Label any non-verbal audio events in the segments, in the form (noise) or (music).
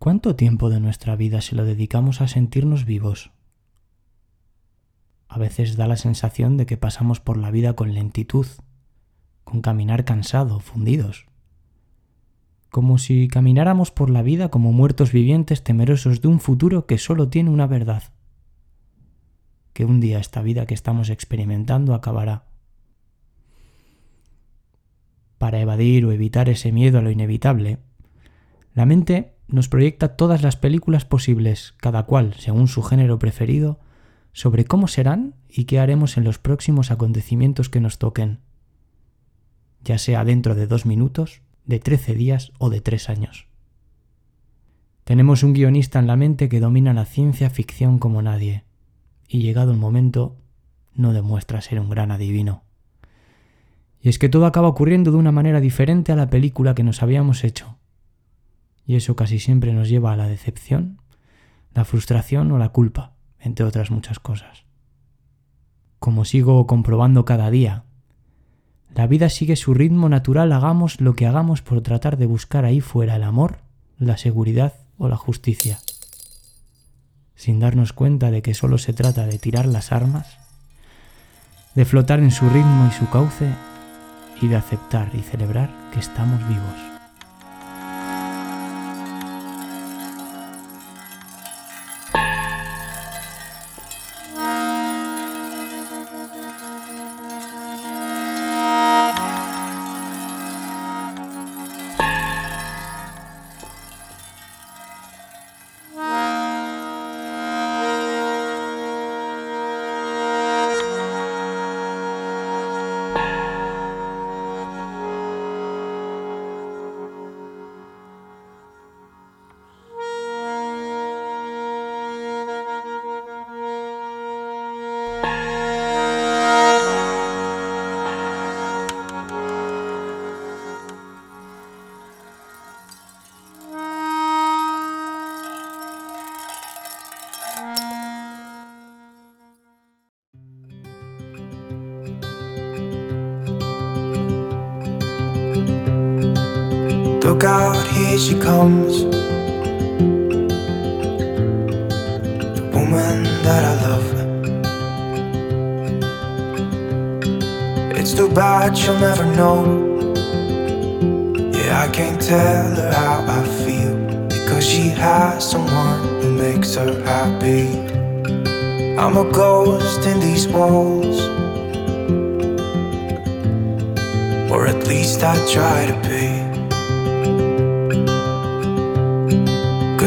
¿Cuánto tiempo de nuestra vida se lo dedicamos a sentirnos vivos? A veces da la sensación de que pasamos por la vida con lentitud, con caminar cansado, fundidos. Como si camináramos por la vida como muertos vivientes temerosos de un futuro que solo tiene una verdad. Que un día esta vida que estamos experimentando acabará. Para evadir o evitar ese miedo a lo inevitable, la mente nos proyecta todas las películas posibles, cada cual según su género preferido, sobre cómo serán y qué haremos en los próximos acontecimientos que nos toquen, ya sea dentro de dos minutos, de trece días o de tres años. Tenemos un guionista en la mente que domina la ciencia ficción como nadie, y llegado el momento, no demuestra ser un gran adivino. Y es que todo acaba ocurriendo de una manera diferente a la película que nos habíamos hecho, y eso casi siempre nos lleva a la decepción, la frustración o la culpa, entre otras muchas cosas. Como sigo comprobando cada día, la vida sigue su ritmo natural, hagamos lo que hagamos por tratar de buscar ahí fuera el amor, la seguridad o la justicia, sin darnos cuenta de que solo se trata de tirar las armas, de flotar en su ritmo y su cauce y de aceptar y celebrar que estamos vivos. Look out, here she comes. The woman that I love. It's too bad she'll never know. Yeah, I can't tell her how I feel. Because she has someone who makes her happy. I'm a ghost in these walls. Or at least I try to be.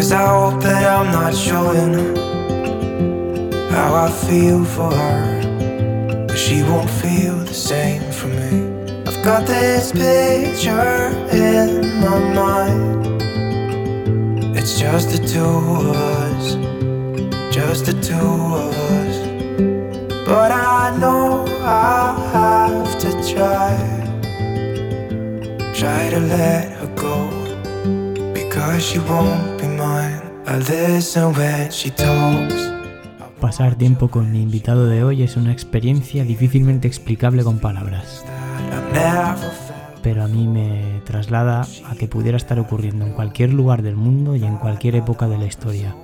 Cause I hope that I'm not showing how I feel for her. But she won't feel the same for me. I've got this picture in my mind. It's just the two of us, just the two of us. But I know I have to try, try to let her go. Because she won't Pasar tiempo con mi invitado de hoy es una experiencia difícilmente explicable con palabras, pero a mí me traslada a que pudiera estar ocurriendo en cualquier lugar del mundo y en cualquier época de la historia.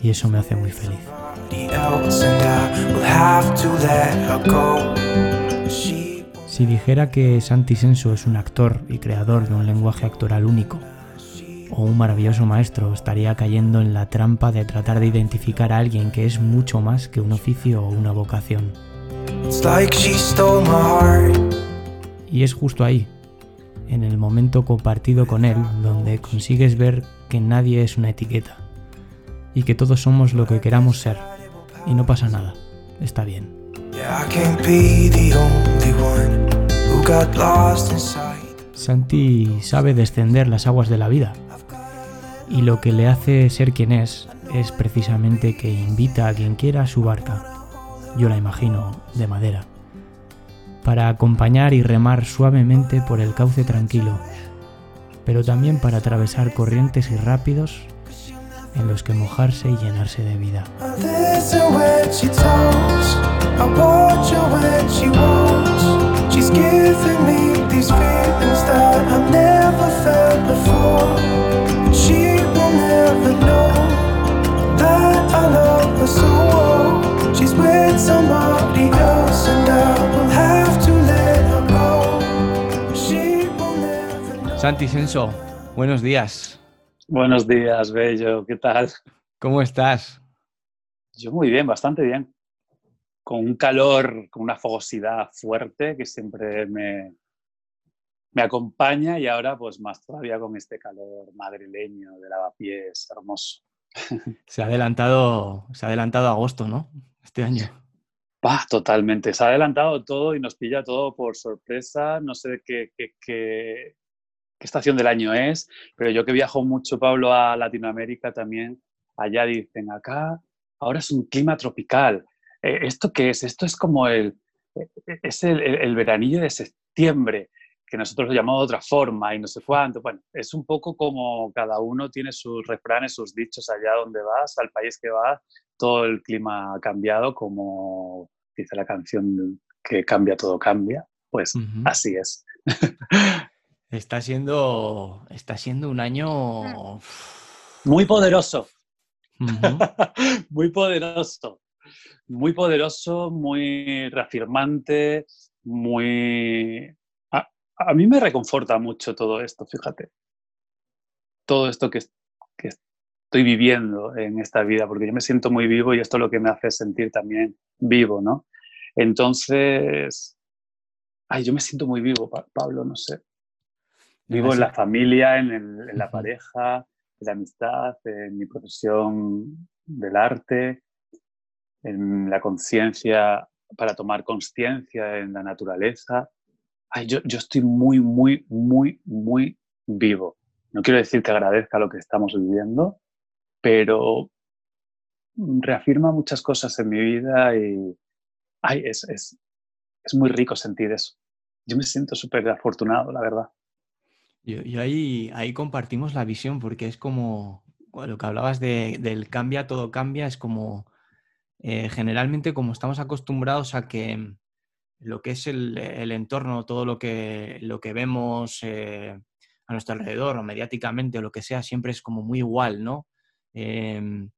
Y eso me hace muy feliz. Si dijera que Santi Senso es un actor y creador de un lenguaje actoral único, o un maravilloso maestro, estaría cayendo en la trampa de tratar de identificar a alguien que es mucho más que un oficio o una vocación. Y es justo ahí, en el momento compartido con él, donde consigues ver que nadie es una etiqueta y que todos somos lo que queramos ser. Y no pasa nada, está bien. Santi sabe descender las aguas de la vida y lo que le hace ser quien es es precisamente que invita a quien quiera a su barca, yo la imagino de madera, para acompañar y remar suavemente por el cauce tranquilo, pero también para atravesar corrientes y rápidos en los que mojarse y llenarse de vida. I listen She's with somebody else, and have to let her go. Santi Senso, buenos días. Buenos días, Bello. ¿Qué tal? ¿Cómo estás? Yo muy bien, bastante bien. Con un calor, con una fogosidad fuerte que siempre me, me acompaña y ahora pues más todavía con este calor madrileño de lavapiés hermoso. Se ha adelantado, se ha adelantado agosto, ¿no? Este año. Bah, totalmente. Se ha adelantado todo y nos pilla todo por sorpresa. No sé qué, qué, qué, estación del año es, pero yo que viajo mucho, Pablo, a Latinoamérica también, allá dicen, acá ahora es un clima tropical. Eh, ¿Esto qué es? Esto es como el, eh, es el, el veranillo de septiembre que nosotros lo llamamos de otra forma y no sé cuánto. Bueno, es un poco como cada uno tiene sus refranes, sus dichos allá donde vas, al país que vas, todo el clima ha cambiado, como dice la canción que cambia, todo cambia. Pues así es. está, siendo, está siendo un año... Muy poderoso. (laughs) muy poderoso. Muy poderoso, muy reafirmante, muy a mí me reconforta mucho todo esto, fíjate. Todo esto que, estoy viviendo en esta vida, porque yo me siento muy vivo y esto es lo que me hace sentir también vivo, ¿no? Entonces, ay, yo me siento muy vivo, Pablo, no sé. Vivo en la familia, en, la pareja, en la amistad, en mi profesión del arte, en la conciencia para tomar conciencia en la naturaleza yo, estoy muy, muy, muy, muy vivo. No quiero decir que agradezca lo que estamos viviendo, pero reafirma muchas cosas en mi vida y ay, es, es, muy rico sentir eso. Yo me siento súper afortunado, la verdad. Y, ahí, ahí compartimos la visión porque es como lo que hablabas de, del cambia, todo cambia, es como eh, generalmente como estamos acostumbrados a que lo que es el, entorno, todo lo que, lo que vemos eh, a nuestro alrededor o mediáticamente o lo que sea, siempre es como muy igual, ¿no? Em,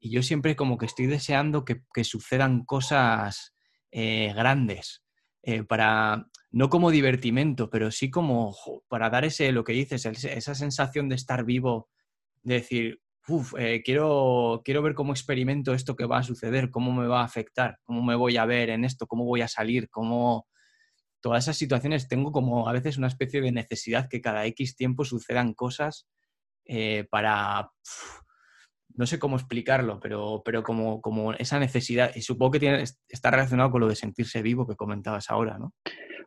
y yo siempre como que estoy deseando que, sucedan cosas eh, grandes, eh, para, no como divertimento, pero sí como para dar ese, lo que dices, esa sensación de estar vivo, de decir, eh, quiero, quiero ver cómo experimento esto que va a suceder, cómo me va a afectar, cómo me voy a ver en esto, cómo voy a salir, cómo... Todas esas situaciones tengo como a veces una especie de necesidad que cada X tiempo sucedan cosas eh, para... no sé cómo explicarlo, pero, pero como, como esa necesidad, y supongo que tiene, está relacionado con lo de sentirse vivo que comentabas ahora, ¿no?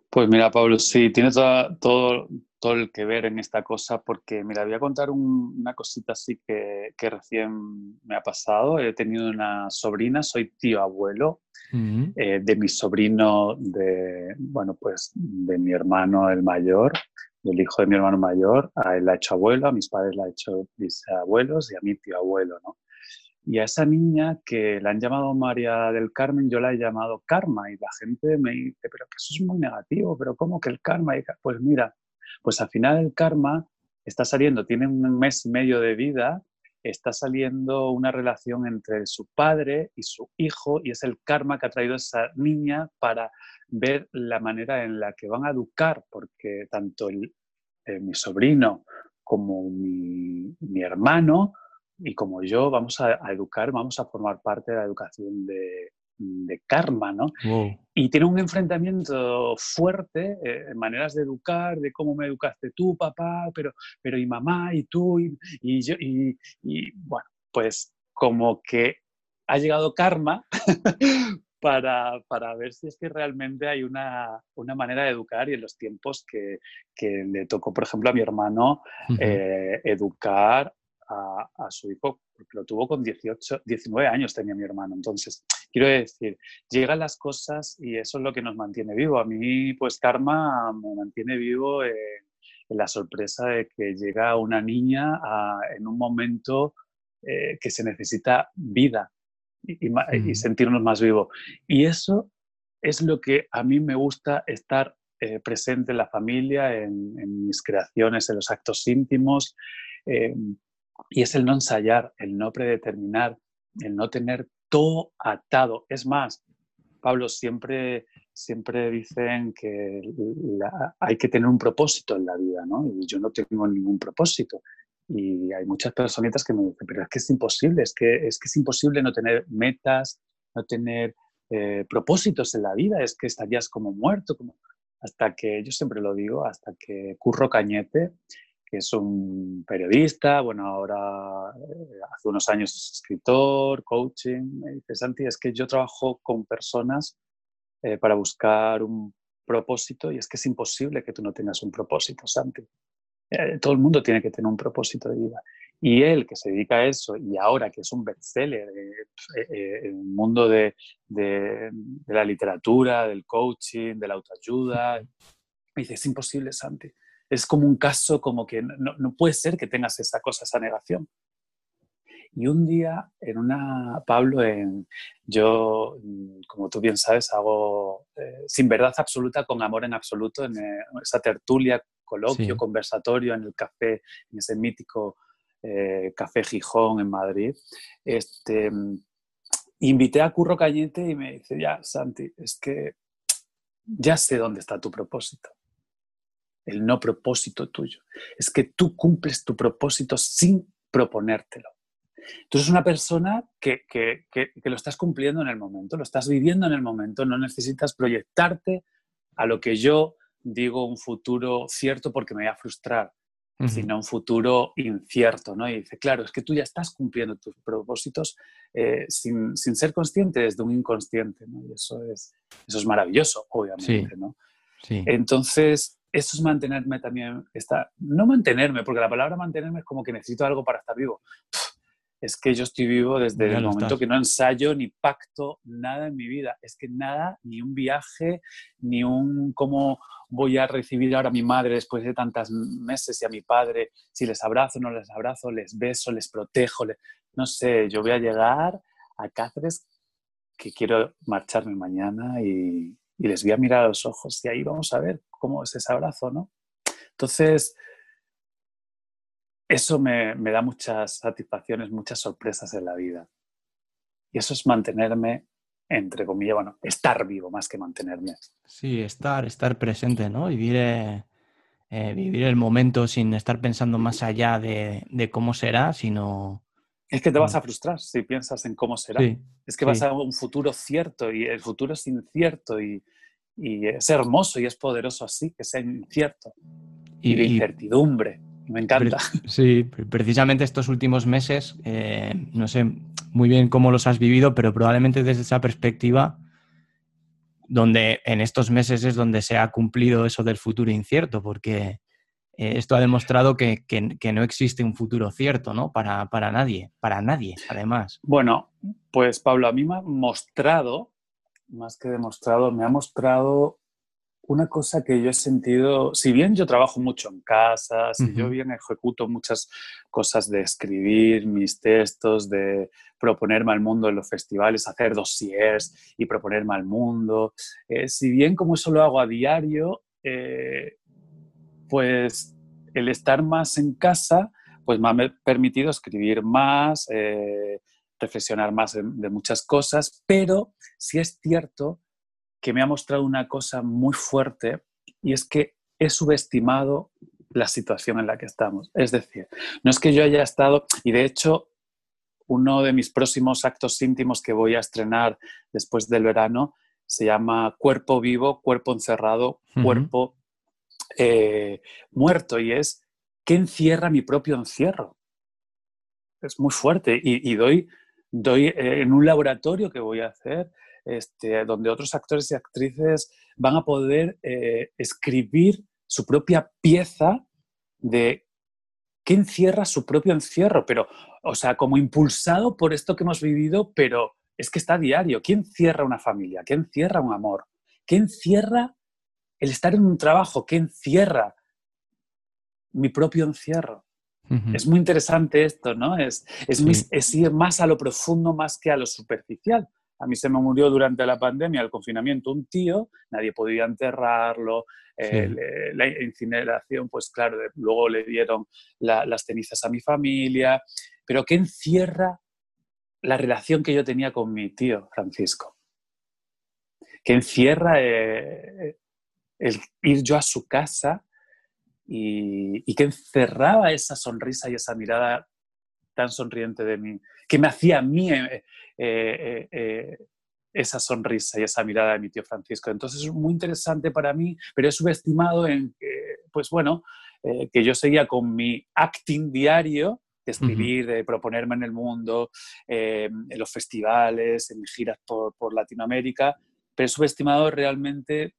Pues mira, Pablo, sí, tiene todo, todo el que ver en esta cosa, porque mira, voy a contar una cosita así que, que, recién me ha pasado. He tenido una sobrina, soy tío abuelo eh, de mi sobrino, de, bueno, pues de mi hermano el mayor, del hijo de mi hermano mayor. A él la ha hecho abuelo, a mis padres la ha hecho abuelos y a mí tío abuelo, ¿no? Y a esa niña que la han llamado María del Carmen, yo la he llamado Karma y la gente me dice, pero que eso es muy negativo, pero ¿cómo que el karma? Pues mira, pues al final el karma está saliendo, tiene un mes y medio de vida, está saliendo una relación entre su padre y su hijo y es el karma que ha traído esa niña para ver la manera en la que van a educar, porque tanto eh, mi sobrino como mi, hermano y como yo vamos a, educar, vamos a formar parte de la educación de, de karma, ¿no? Y tiene un enfrentamiento fuerte eh, maneras de educar, de cómo me educaste tú, papá, pero, pero y mamá, y tú, y, yo, y, bueno, pues como que ha llegado karma (laughs) para, para, ver si es que realmente hay una, una, manera de educar y en los tiempos que, que le tocó, por ejemplo, a mi hermano eh, educar a, a, su hijo, porque lo tuvo con 18, 19 años tenía mi hermano. Entonces, Quiero decir, llegan las cosas y eso es lo que nos mantiene vivo. A mí, pues Karma me mantiene vivo en, la sorpresa de que llega una niña en un momento eh, que se necesita vida y, mm. sentirnos más vivos. Y eso es lo que a mí me gusta estar eh, presente en la familia, en, mis creaciones, en los actos íntimos. Eh, y es el no ensayar, el no predeterminar, el no tener todo atado. Es más, Pablo, siempre siempre dicen que hay que tener un propósito en la vida, ¿no? Y yo no tengo ningún propósito. Y hay muchas personitas que me dicen, pero es que es imposible, es que es, que es imposible no tener metas, no tener eh, propósitos en la vida, es que estarías como muerto, como... hasta que, yo siempre lo digo, hasta que Curro Cañete, que es un periodista, bueno, ahora eh, hace unos años es escritor, coaching, me dice, Santi, es que yo trabajo con personas eh, para buscar un propósito y es que es imposible que tú no tengas un propósito, Santi. Eh, todo el mundo tiene que tener un propósito de vida. Y él, que se dedica a eso, y ahora que es un bestseller eh, en el mundo de, de, la literatura, del coaching, de la autoayuda, me dice, es imposible, Santi. Es como un caso como que no, no puede ser que tengas esa cosa, esa negación. Y un día, en una, Pablo, en, yo, como tú bien sabes, hago eh, sin verdad absoluta, con amor en absoluto, en eh, esa tertulia, coloquio, conversatorio en el café, en ese mítico eh, Café Gijón en Madrid. Este, invité a Curro Cañete y me dice, ya, Santi, es que ya sé dónde está tu propósito el no propósito tuyo. Es que tú cumples tu propósito sin proponértelo. Entonces, es una persona que, que, que, lo estás cumpliendo en el momento, lo estás viviendo en el momento, no necesitas proyectarte a lo que yo digo un futuro cierto porque me voy a frustrar, sino un futuro incierto, ¿no? Y dice, claro, es que tú ya estás cumpliendo tus propósitos eh, sin, sin, ser consciente desde un inconsciente, ¿no? Y eso es, eso es maravilloso, obviamente, ¿no? Sí. Entonces, eso es mantenerme también, está, no mantenerme, porque la palabra mantenerme es como que necesito algo para estar vivo es que yo estoy vivo desde el momento que no ensayo ni pacto nada en mi vida. Es que nada, ni un viaje, ni un cómo voy a recibir ahora a mi madre después de tantos meses y a mi padre, si les abrazo, no les abrazo, les beso, les protejo, no sé, yo voy a llegar a Cáceres que quiero marcharme mañana y, y les voy a mirar a los ojos y ahí vamos a ver cómo es ese abrazo, ¿no? Entonces, eso me, da muchas satisfacciones, muchas sorpresas en la vida. Y eso es mantenerme, entre comillas, bueno, estar vivo más que mantenerme. Sí, estar, estar presente, ¿no? Vivir, eh, eh, vivir el momento sin estar pensando más allá de, cómo será, sino... Es que te vas a frustrar si piensas en cómo será. es que vas a un futuro cierto y el futuro es incierto y, es hermoso y es poderoso así, que sea incierto. Y, y de incertidumbre me encanta. (laughs) Sí, precisamente estos últimos meses, eh, no sé muy bien cómo los has vivido, pero probablemente desde esa perspectiva, donde en estos meses es donde se ha cumplido eso del futuro incierto, porque eh, esto ha demostrado que, no existe un futuro cierto, ¿no? Para, para nadie, para nadie, además. Bueno, pues Pablo, a mí me ha mostrado, más que demostrado, me ha mostrado una cosa que yo he sentido, si bien yo trabajo mucho en casa, si yo bien ejecuto muchas cosas de escribir mis textos, de proponerme al mundo en los festivales, hacer dossiers y proponerme al mundo, eh, si bien como eso lo hago a diario, eh, pues el estar más en casa, pues me ha permitido escribir más, eh, reflexionar más de, de muchas cosas, pero si es cierto que me ha mostrado una cosa muy fuerte y es que he subestimado la situación en la que estamos. Es decir, no es que yo haya estado, y de hecho, uno de mis próximos actos íntimos que voy a estrenar después del verano se llama Cuerpo vivo, cuerpo encerrado, cuerpo eh, muerto, y es ¿qué encierra mi propio encierro? Es muy fuerte y, doy, doy eh, en un laboratorio que voy a hacer este, donde otros actores y actrices van a poder eh, escribir su propia pieza de qué encierra su propio encierro, pero, o sea, como impulsado por esto que hemos vivido, pero es que está diario. ¿Qué encierra una familia? ¿Qué encierra un amor? ¿Qué encierra el estar en un trabajo? ¿Qué encierra mi propio encierro? Es muy interesante esto, ¿no? Es, es ir más a lo profundo más que a lo superficial. A mí se me murió durante la pandemia, el confinamiento, un tío, nadie podía enterrarlo, eh, la incineración, pues claro, luego le dieron las cenizas a mi familia, pero ¿qué encierra la relación que yo tenía con mi tío Francisco? que encierra eh, el ir yo a su casa y, que encerraba esa sonrisa y esa mirada tan sonriente de mí, que me hacía a mí eh, eh, esa sonrisa y esa mirada de mi tío Francisco. Entonces es muy interesante para mí, pero he subestimado en que, pues bueno, que yo seguía con mi acting diario de escribir, de proponerme en el mundo, en los festivales, en mis giras por, por Latinoamérica, pero he subestimado realmente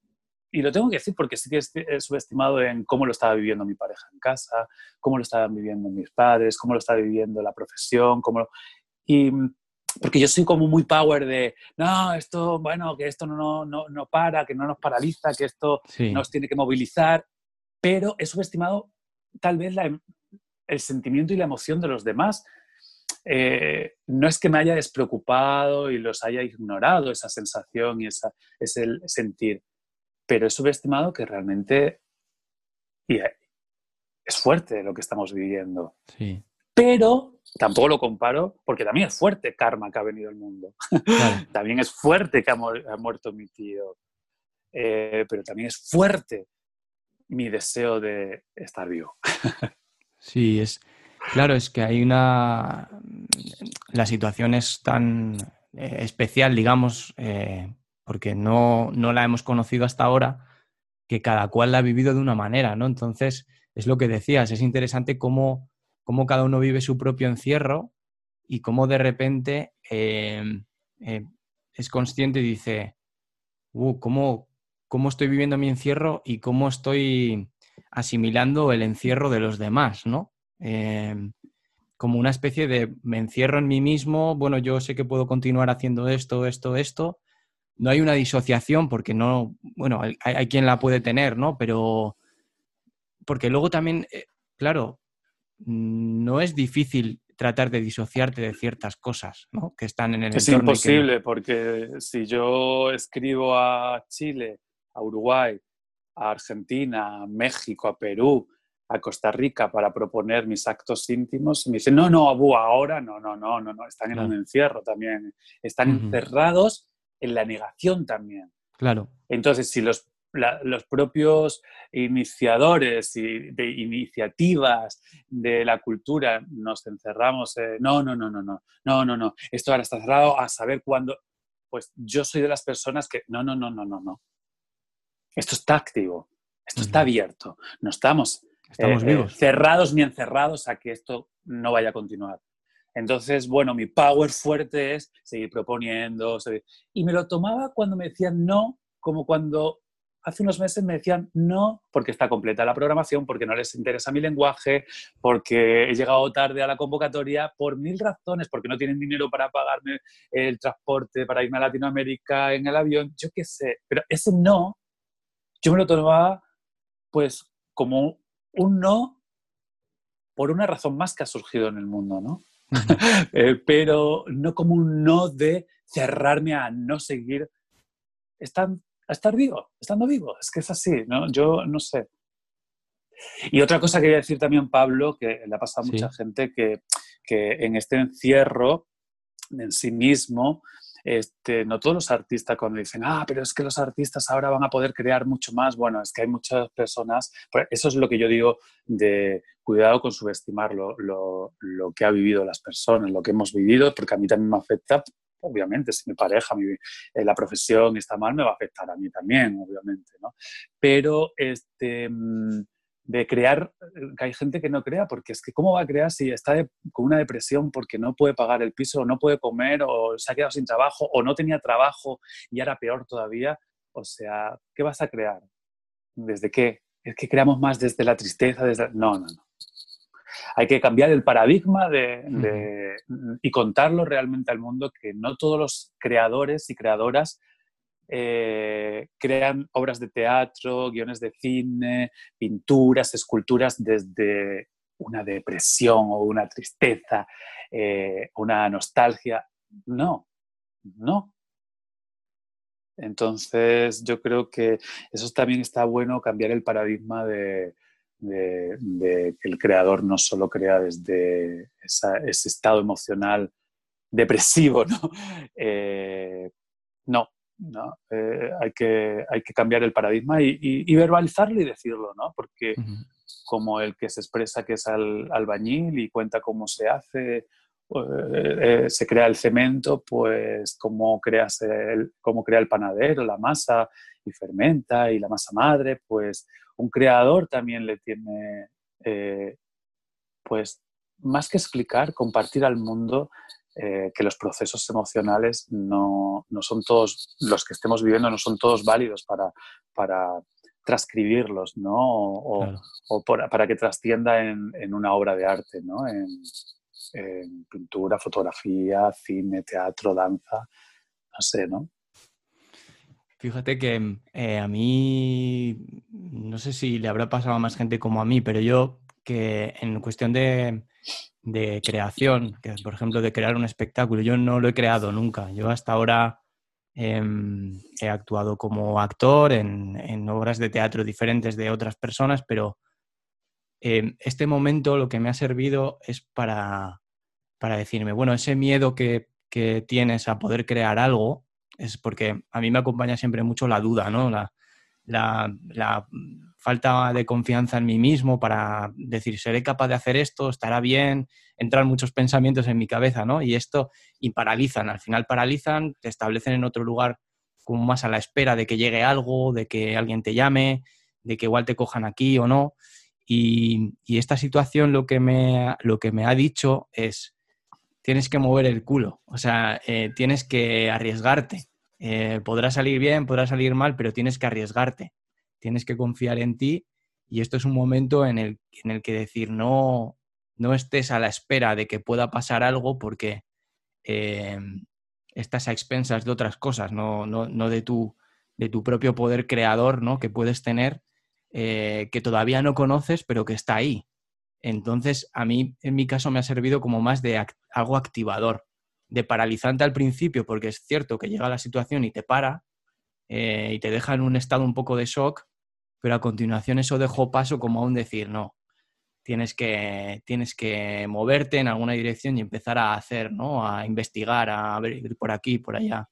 y lo tengo que decir porque sí que he subestimado en cómo lo estaba viviendo mi pareja en casa, cómo lo estaban viviendo mis padres, cómo lo estaba viviendo la profesión, cómo y porque yo soy como muy power de, no, esto, bueno, que esto no, no, no para, que no nos paraliza, que esto nos tiene que movilizar, pero he subestimado tal vez la, el sentimiento y la emoción de los demás. Eh, no es que me haya despreocupado y los haya ignorado esa sensación y esa, ese sentir, pero he subestimado que realmente es fuerte lo que estamos viviendo. Sí. Pero tampoco lo comparo porque también es fuerte karma que ha venido al mundo. (laughs) también es fuerte que ha, muerto mi tío. Eh, pero también es fuerte mi deseo de estar vivo. (laughs) sí, es claro, es que hay una. La situación es tan eh, especial, digamos, eh, porque no, no la hemos conocido hasta ahora, que cada cual la ha vivido de una manera, ¿no? Entonces, es lo que decías, es interesante cómo, cómo cada uno vive su propio encierro y cómo de repente em, eh, es consciente y dice, uh, ¿cómo, ¿cómo estoy viviendo mi encierro y cómo estoy asimilando el encierro de los demás, ¿no? Em, como una especie de me encierro en mí mismo, bueno, yo sé que puedo continuar haciendo esto, esto, esto, no hay una disociación porque no, bueno, hay, quien la puede tener, ¿no? Pero porque luego también, eh, claro, no es difícil tratar de disociarte de ciertas cosas, ¿no? Que están en el es imposible porque si yo escribo a Chile, a Uruguay, a Argentina, a México, a Perú, a Costa Rica para proponer mis actos íntimos, me dicen, no, no, Abu, ahora no, no, no, no, no, están en un encierro también, están encerrados en la negación también. Claro. Entonces, si los, los propios iniciadores y de iniciativas de la cultura nos encerramos, no, no, no, no, no, no, no, no, esto ahora está cerrado a saber cuándo, pues yo soy de las personas que, no, no, no, no, no, no. Esto está activo, esto está abierto, no estamos, estamos eh, cerrados ni encerrados a que esto no vaya a continuar. Entonces, bueno, mi power fuerte es seguir proponiendo. Y me lo tomaba cuando me decían no, como cuando hace unos meses me decían no porque está completa la programación, porque no les interesa mi lenguaje, porque he llegado tarde a la convocatoria, por mil razones, porque no tienen dinero para pagarme el transporte, para irme a Latinoamérica en el avión, yo qué sé. Pero ese no, yo me lo tomaba pues como un no por una razón más que ha surgido en el mundo, ¿no? (laughs) Eh, pero no como un no de cerrarme a no seguir a estar vivo, estando vivo. Es que es así, ¿no? Yo no sé. Y otra cosa que quería decir también, Pablo, que le ha pasado a mucha gente, que, que en este encierro en sí mismo este, no todos los artistas cuando dicen, ah, pero es que los artistas ahora van a poder crear mucho más, bueno, es que hay muchas personas, eso es lo que yo digo de cuidado con subestimar lo, lo, lo que ha vivido las personas, lo que hemos vivido, porque a mí también me afecta obviamente, si mi pareja, eh, la profesión está mal, me va a afectar a mí también, obviamente, ¿no? Pero este, mm, de crear, eh, que hay gente que no crea, porque es que ¿cómo va a crear si está con una depresión porque no puede pagar el piso, o no puede comer, o se ha quedado sin trabajo, o no tenía trabajo y ahora peor todavía? O sea, ¿qué vas a crear? ¿Desde qué? ¿Es que creamos más desde la tristeza? Desde... No, no, no. Hay que cambiar el paradigma de, y contarlo realmente al mundo que no todos los creadores y creadoras eh, crean obras de teatro, guiones de cine, pinturas, esculturas desde una depresión o una tristeza, eh, una nostalgia. No, no. Entonces yo creo que eso también está bueno, cambiar el paradigma de, que el creador no solo crea desde ese estado emocional depresivo, (laughs) ¿no? Eh, no, ¿no? Eh, hay, que, hay que cambiar el paradigma y, verbalizarlo y decirlo, ¿no? Porque como el que se expresa que es albañil y cuenta cómo se hace, eh, se crea el cemento, pues cómo, creas el, cómo crea el panadero, la masa y fermenta y la masa madre, pues un creador también le tiene, pues más que explicar, compartir al mundo eh, que los procesos emocionales no, no, son todos, los que estemos viviendo no son todos válidos para, para transcribirlos, ¿no? O, o para que trascienda en, en, una obra de arte, ¿no? En, en, pintura, fotografía, cine, teatro, danza, no sé, ¿no? Fíjate que eh, a mí, no sé si le habrá pasado a más gente como a mí, pero yo que en cuestión de, de creación, que por ejemplo de crear un espectáculo. Yo no lo he creado nunca. Yo hasta ahora em, he actuado como actor en, obras de teatro diferentes de otras personas, pero em, este momento lo que me ha servido es para, para decirme, bueno, ese miedo que, que, tienes a poder crear algo es porque a mí me acompaña siempre mucho la duda, ¿no? La, la falta de confianza en mí mismo para decir, seré capaz de hacer esto, estará bien, entran muchos pensamientos en mi cabeza, ¿no? Y esto, y paralizan, al final paralizan, te establecen en otro lugar como más a la espera de que llegue algo, de que alguien te llame, de que igual te cojan aquí o no. Y, esta situación lo que, me, lo que me ha dicho es, tienes que mover el culo, o sea, eh, tienes que arriesgarte. Eh, podrá salir bien, podrá salir mal, pero tienes que arriesgarte tienes que confiar en ti y esto es un momento en el, en el que decir no, no estés a la espera de que pueda pasar algo porque eh, estás a expensas de otras cosas, no, no, de, tu, de tu propio poder creador ¿no? que puedes tener, eh, que todavía no conoces, pero que está ahí. Entonces, a mí, en mi caso, me ha servido como más de algo activador, de paralizante al principio, porque es cierto que llega la situación y te para eh, y te deja en un estado un poco de shock, pero a continuación eso dejó paso como a un decir, no, tienes que, tienes que moverte en alguna dirección y empezar a hacer, ¿no? A investigar, a ver por aquí, por allá.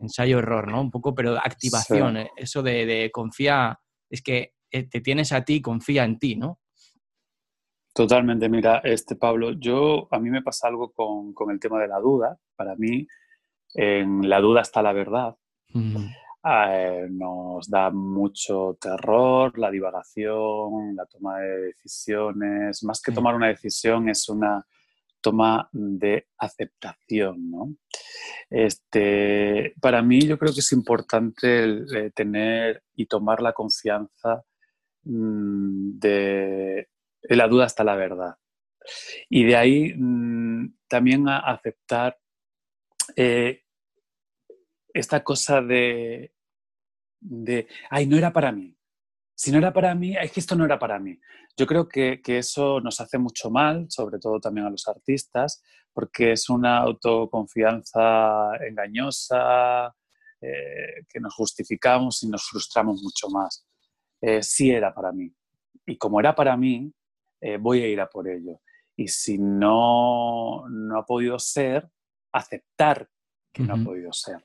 Ensayo-error, ¿no? Un poco, pero activación, eso de, de confía, es que eh, te tienes a ti, confía en ti, ¿no? Totalmente, mira, este Pablo, yo a mí me pasa algo con, con el tema de la duda. Para mí, en la duda está la verdad. Eh, nos da mucho terror, la divagación, la toma de decisiones. Más que tomar una decisión es una toma de aceptación. ¿no? Este, para mí yo creo que es importante eh, tener y tomar la confianza mm, de, la duda hasta la verdad. Y de ahí mm, también a aceptar eh, esta cosa de, de, ay, no era para mí. Si no era para mí, es que esto no era para mí. Yo creo que, que eso nos hace mucho mal, sobre todo también a los artistas, porque es una autoconfianza engañosa, eh, que nos justificamos y nos frustramos mucho más. Eh, sí era para mí. Y como era para mí, eh, voy a ir a por ello. Y si no, no ha podido ser, aceptar que no ha podido ser.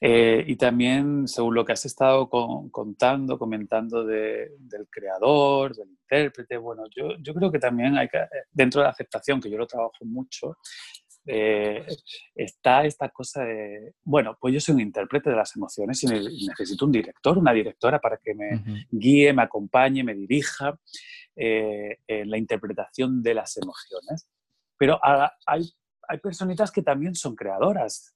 Eh, y también, según lo que has estado contando, comentando del creador, del intérprete, bueno, yo, yo, creo que también hay que, dentro de la aceptación, que yo lo trabajo mucho, eh, está esta cosa de, bueno, pues yo soy un intérprete de las emociones y, necesito un director, una directora para que me guíe, me acompañe, me dirija eh, en la interpretación de las emociones. Pero hay, hay personitas que también son creadoras,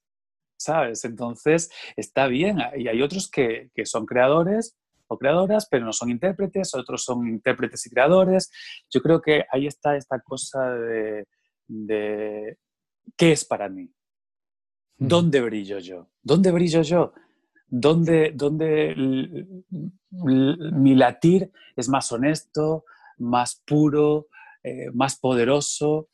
¿sabes? Entonces, está bien. Y hay otros que, son creadores o creadoras, pero no son intérpretes, otros son intérpretes y creadores. Yo creo que ahí está esta cosa de, ¿qué es para mí? ¿Dónde brillo yo? ¿Dónde brillo yo? ¿Dónde, dónde mi latir es más honesto, más puro, eh, más poderoso?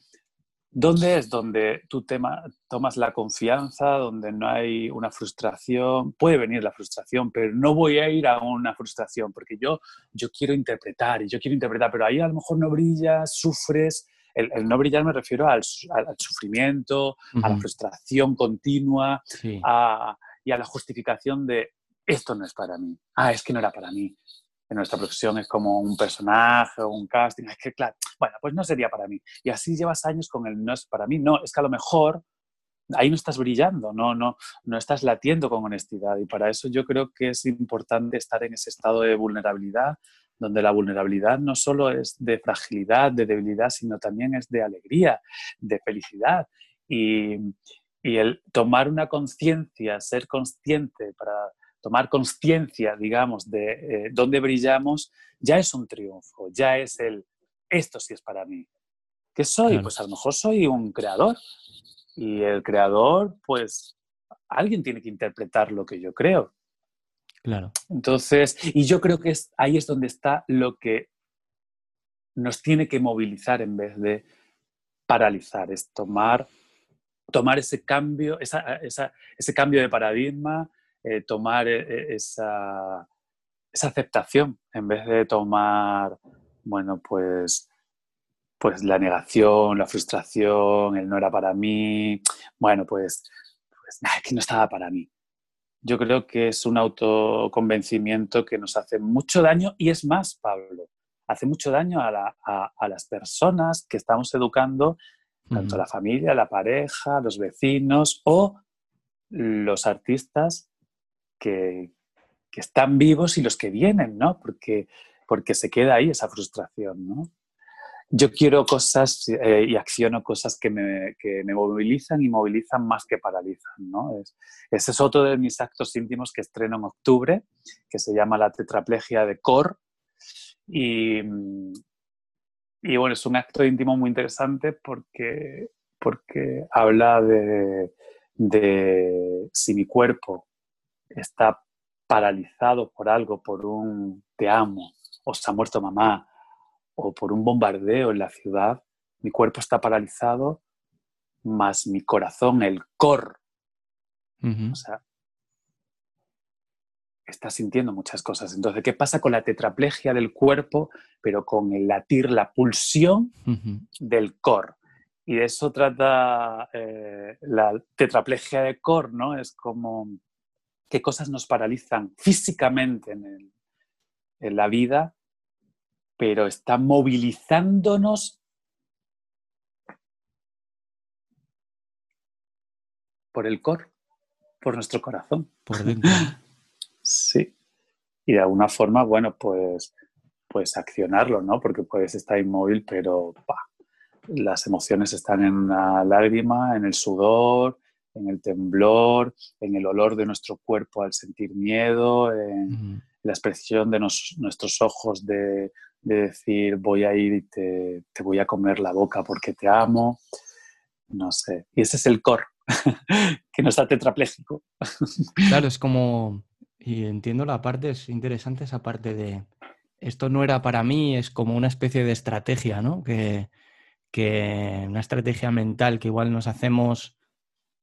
¿Dónde es donde tú tema, tomas la confianza, donde no hay una frustración? Puede venir la frustración, pero no voy a ir a una frustración porque yo, yo quiero interpretar y yo quiero interpretar, pero ahí a lo mejor no brillas, sufres. El, no brillar me refiero al, sufrimiento, a la frustración continua, a, y a la justificación de esto no es para mí, ah, es que no era para mí. En nuestra profesión es como un personaje o un casting, (laughs) es que claro, bueno, pues no sería para mí. Y así llevas años con el no es para mí, no, es que a lo mejor ahí no estás brillando, no, no, no estás latiendo con honestidad. Y para eso yo creo que es importante estar en ese estado de vulnerabilidad, donde la vulnerabilidad no solo es de fragilidad, de debilidad, sino también es de alegría, de felicidad. Y, y el tomar una conciencia, ser consciente para tomar conciencia, digamos, de eh, dónde brillamos, ya es un triunfo, ya es el, esto sí es para mí. ¿Qué soy? Pues a lo mejor soy un creador. Y el creador, pues alguien tiene que interpretar lo que yo creo. Claro. Entonces, y yo creo que es, ahí es donde está lo que nos tiene que movilizar en vez de paralizar, es tomar tomar ese cambio, ese cambio de paradigma, eh, tomar eh, eh, esa, aceptación en vez de tomar, bueno, pues, pues la negación, la frustración, el no era para mí, bueno, pues, pues que no estaba para mí. Yo creo que es un autoconvencimiento que nos hace mucho daño y es más, Pablo, hace mucho daño a, a las personas que estamos educando tanto la familia, la pareja, los vecinos o los artistas que, están vivos y los que vienen, ¿no? Porque, porque se queda ahí esa frustración, ¿no? Yo quiero cosas eh, y acciono cosas que me, que me, movilizan y movilizan más que paralizan, ¿no? Es, ese es otro de mis actos íntimos que estreno en octubre, que se llama la tetraplegia de Cor. Y, y bueno, es un acto íntimo muy interesante porque, porque habla de, de si mi cuerpo está paralizado por algo, por un te amo, o se ha muerto mamá, o por un bombardeo en la ciudad, mi cuerpo está paralizado, más mi corazón, el cor, o sea, está sintiendo muchas cosas. Entonces, ¿qué pasa con la tetraplegia del cuerpo, pero con el latir, la pulsión del core? Y de eso trata eh, la tetraplegia de core, ¿no? Es como qué cosas nos paralizan físicamente en, en la vida, pero está movilizándonos por el core, por nuestro corazón. Por dentro. (laughs) Sí. Y de alguna forma, bueno, pues, pues accionarlo, ¿no? Porque puedes estar inmóvil, pero las emociones están en la lágrima, en el sudor, en el temblor, en el olor de nuestro cuerpo al sentir miedo, en la expresión de nuestros ojos de, decir voy a ir y te, te, voy a comer la boca porque te amo. No sé. Y ese es el core, (laughs) que no está tetrapléjico. Claro, es como y entiendo la parte, es interesante esa parte de esto no era para mí, es como una especie de estrategia, ¿no? Que, una estrategia mental que igual nos hacemos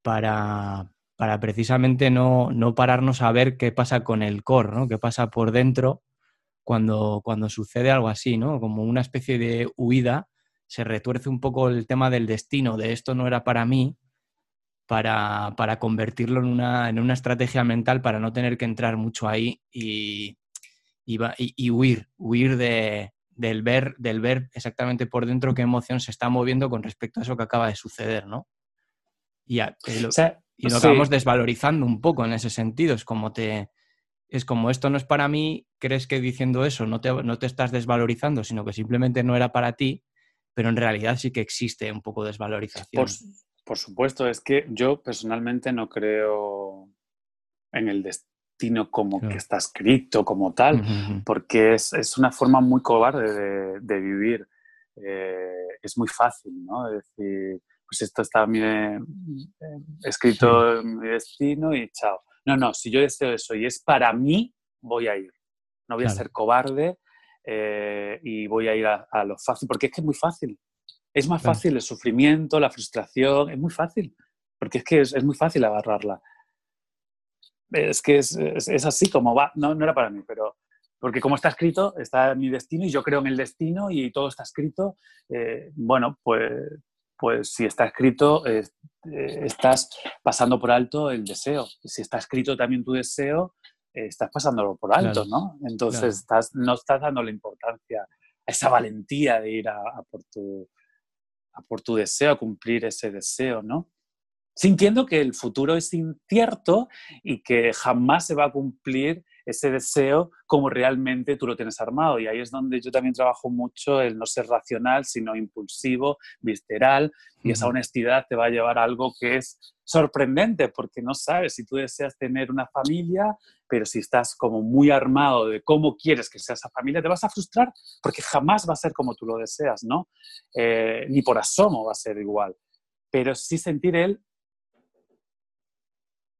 para, para precisamente no, no, pararnos a ver qué pasa con el core, ¿no? Qué pasa por dentro cuando, cuando sucede algo así, ¿no? Como una especie de huida, se retuerce un poco el tema del destino, de esto no era para mí, para, convertirlo en una, en una, estrategia mental para no tener que entrar mucho ahí y, y, huir, huir de, del, ver, del ver exactamente por dentro qué emoción se está moviendo con respecto a eso que acaba de suceder, ¿no? Y, eh, y nos vamos desvalorizando un poco en ese sentido. Es como te, es como esto no es para mí, crees que diciendo eso no te, no te, estás desvalorizando, sino que simplemente no era para ti, pero en realidad sí que existe un poco de desvalorización. Por supuesto, es que yo personalmente no creo en el destino como que está escrito, como tal, porque es, una forma muy cobarde de, vivir. Eh, es muy fácil, ¿no? decir, pues esto está eh, escrito en mi destino y chao. No, no, si yo deseo eso y es para mí, voy a ir. No voy a ser cobarde eh, y voy a ir a, a, lo fácil, porque es que es muy fácil. Es más fácil el sufrimiento, la frustración, es muy fácil, porque es que es, muy fácil agarrarla. Es que es, así como va, no, no era para mí, pero porque como está escrito, está mi destino y yo creo en el destino y todo está escrito, eh, bueno, pues, pues si está escrito, eh, estás pasando por alto el deseo. Si está escrito también tu deseo, eh, estás pasándolo por alto, ¿no? Entonces estás, no estás dando la importancia a esa valentía de ir a, por tu, a por tu deseo, a cumplir ese deseo, ¿no? Sintiendo que el futuro es incierto y que jamás se va a cumplir ese deseo como realmente tú lo tienes armado. Y ahí es donde yo también trabajo mucho el no ser racional, sino impulsivo, visceral, y esa honestidad te va a llevar a algo que es sorprendente, porque no sabes si tú deseas tener una familia, pero si estás como muy armado de cómo quieres que sea esa familia, te vas a frustrar porque jamás va a ser como tú lo deseas, ¿no? Eh, ni por asomo va a ser igual. Pero sí sentir el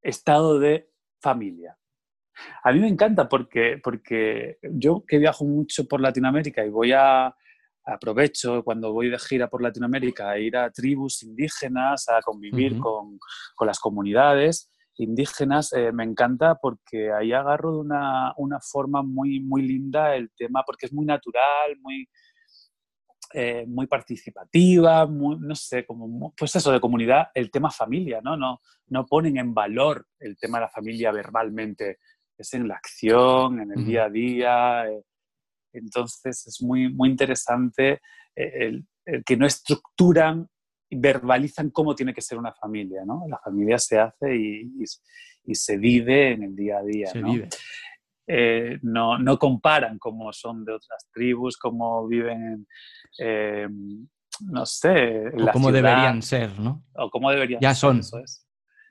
estado de familia. A mí me encanta porque, porque yo que viajo mucho por Latinoamérica y voy a, aprovecho cuando voy de gira por Latinoamérica a ir a tribus indígenas, a convivir con, con, las comunidades indígenas, eh, me encanta porque ahí agarro de una, una, forma muy, muy linda el tema, porque es muy natural, muy, eh, muy participativa, no sé, como, pues eso, de comunidad, el tema familia, ¿no? ¿no? No ponen en valor el tema de la familia verbalmente, es en la acción, en el día a día. Eh, entonces es muy, muy interesante eh, el, que no estructuran y verbalizan cómo tiene que ser una familia, ¿no? La familia se hace y, se vive en el día a día, ¿no? Eh, no, no, comparan cómo son de otras tribus, cómo viven, no sé, o cómo deberían ser, ¿no? O cómo deberían ya ser. Son.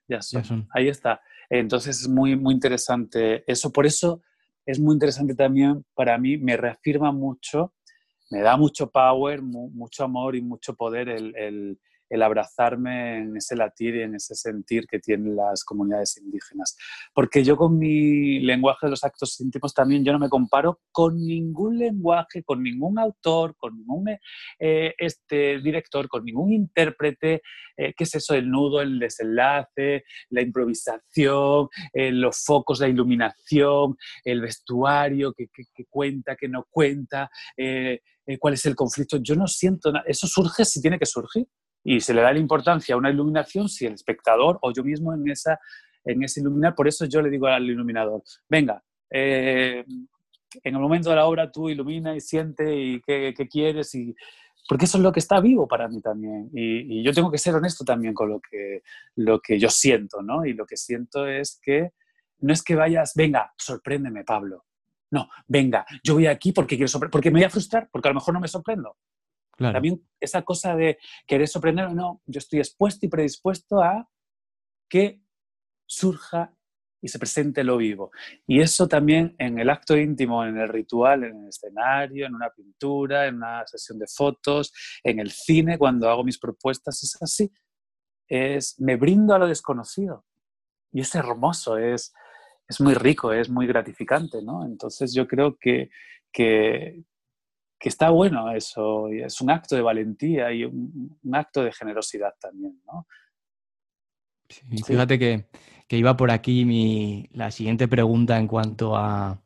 Ya son. Ya son. Ahí está. Entonces es muy, muy interesante eso. Por eso es muy interesante también para mí, me reafirma mucho, me da mucho power, mucho amor y mucho poder el, el abrazarme en ese latir y en ese sentir que tienen las comunidades indígenas. Porque yo con mi lenguaje de los actos íntimos también, yo no me comparo con ningún lenguaje, con ningún autor, con ningún eh, este, director, con ningún intérprete. Eh, ¿Qué es eso? El nudo, el desenlace, la improvisación, eh, los focos, la iluminación, el vestuario, que, cuenta, que no cuenta. cuál es el conflicto. Yo no siento nada. Eso surge si tiene que surgir y se le da la importancia a una iluminación si el espectador o yo mismo en esa en ese iluminar, por eso yo le digo al iluminador, venga, eh, en el momento de la obra tú ilumina y siente y qué, quieres y porque eso es lo que está vivo para mí también y, yo tengo que ser honesto también con lo que, lo que yo siento, ¿no? Y lo que siento es que no es que vayas, venga, sorpréndeme, Pablo. No, venga, yo voy aquí porque quiero porque me voy a frustrar, porque a lo mejor no me sorprendo. También esa cosa de querer sorprender, no, yo estoy expuesto y predispuesto a que surja y se presente lo vivo. Y eso también en el acto íntimo, en el ritual, en el escenario, en una pintura, en una sesión de fotos, en el cine, cuando hago mis propuestas, es así. Es, me brindo a lo desconocido. Y es hermoso, es, es muy rico, es muy gratificante, ¿no? Entonces yo creo que, que, que está bueno eso, y es un acto de valentía y un, acto de generosidad también, ¿no? Fíjate que, iba por aquí mi, la siguiente pregunta en cuanto a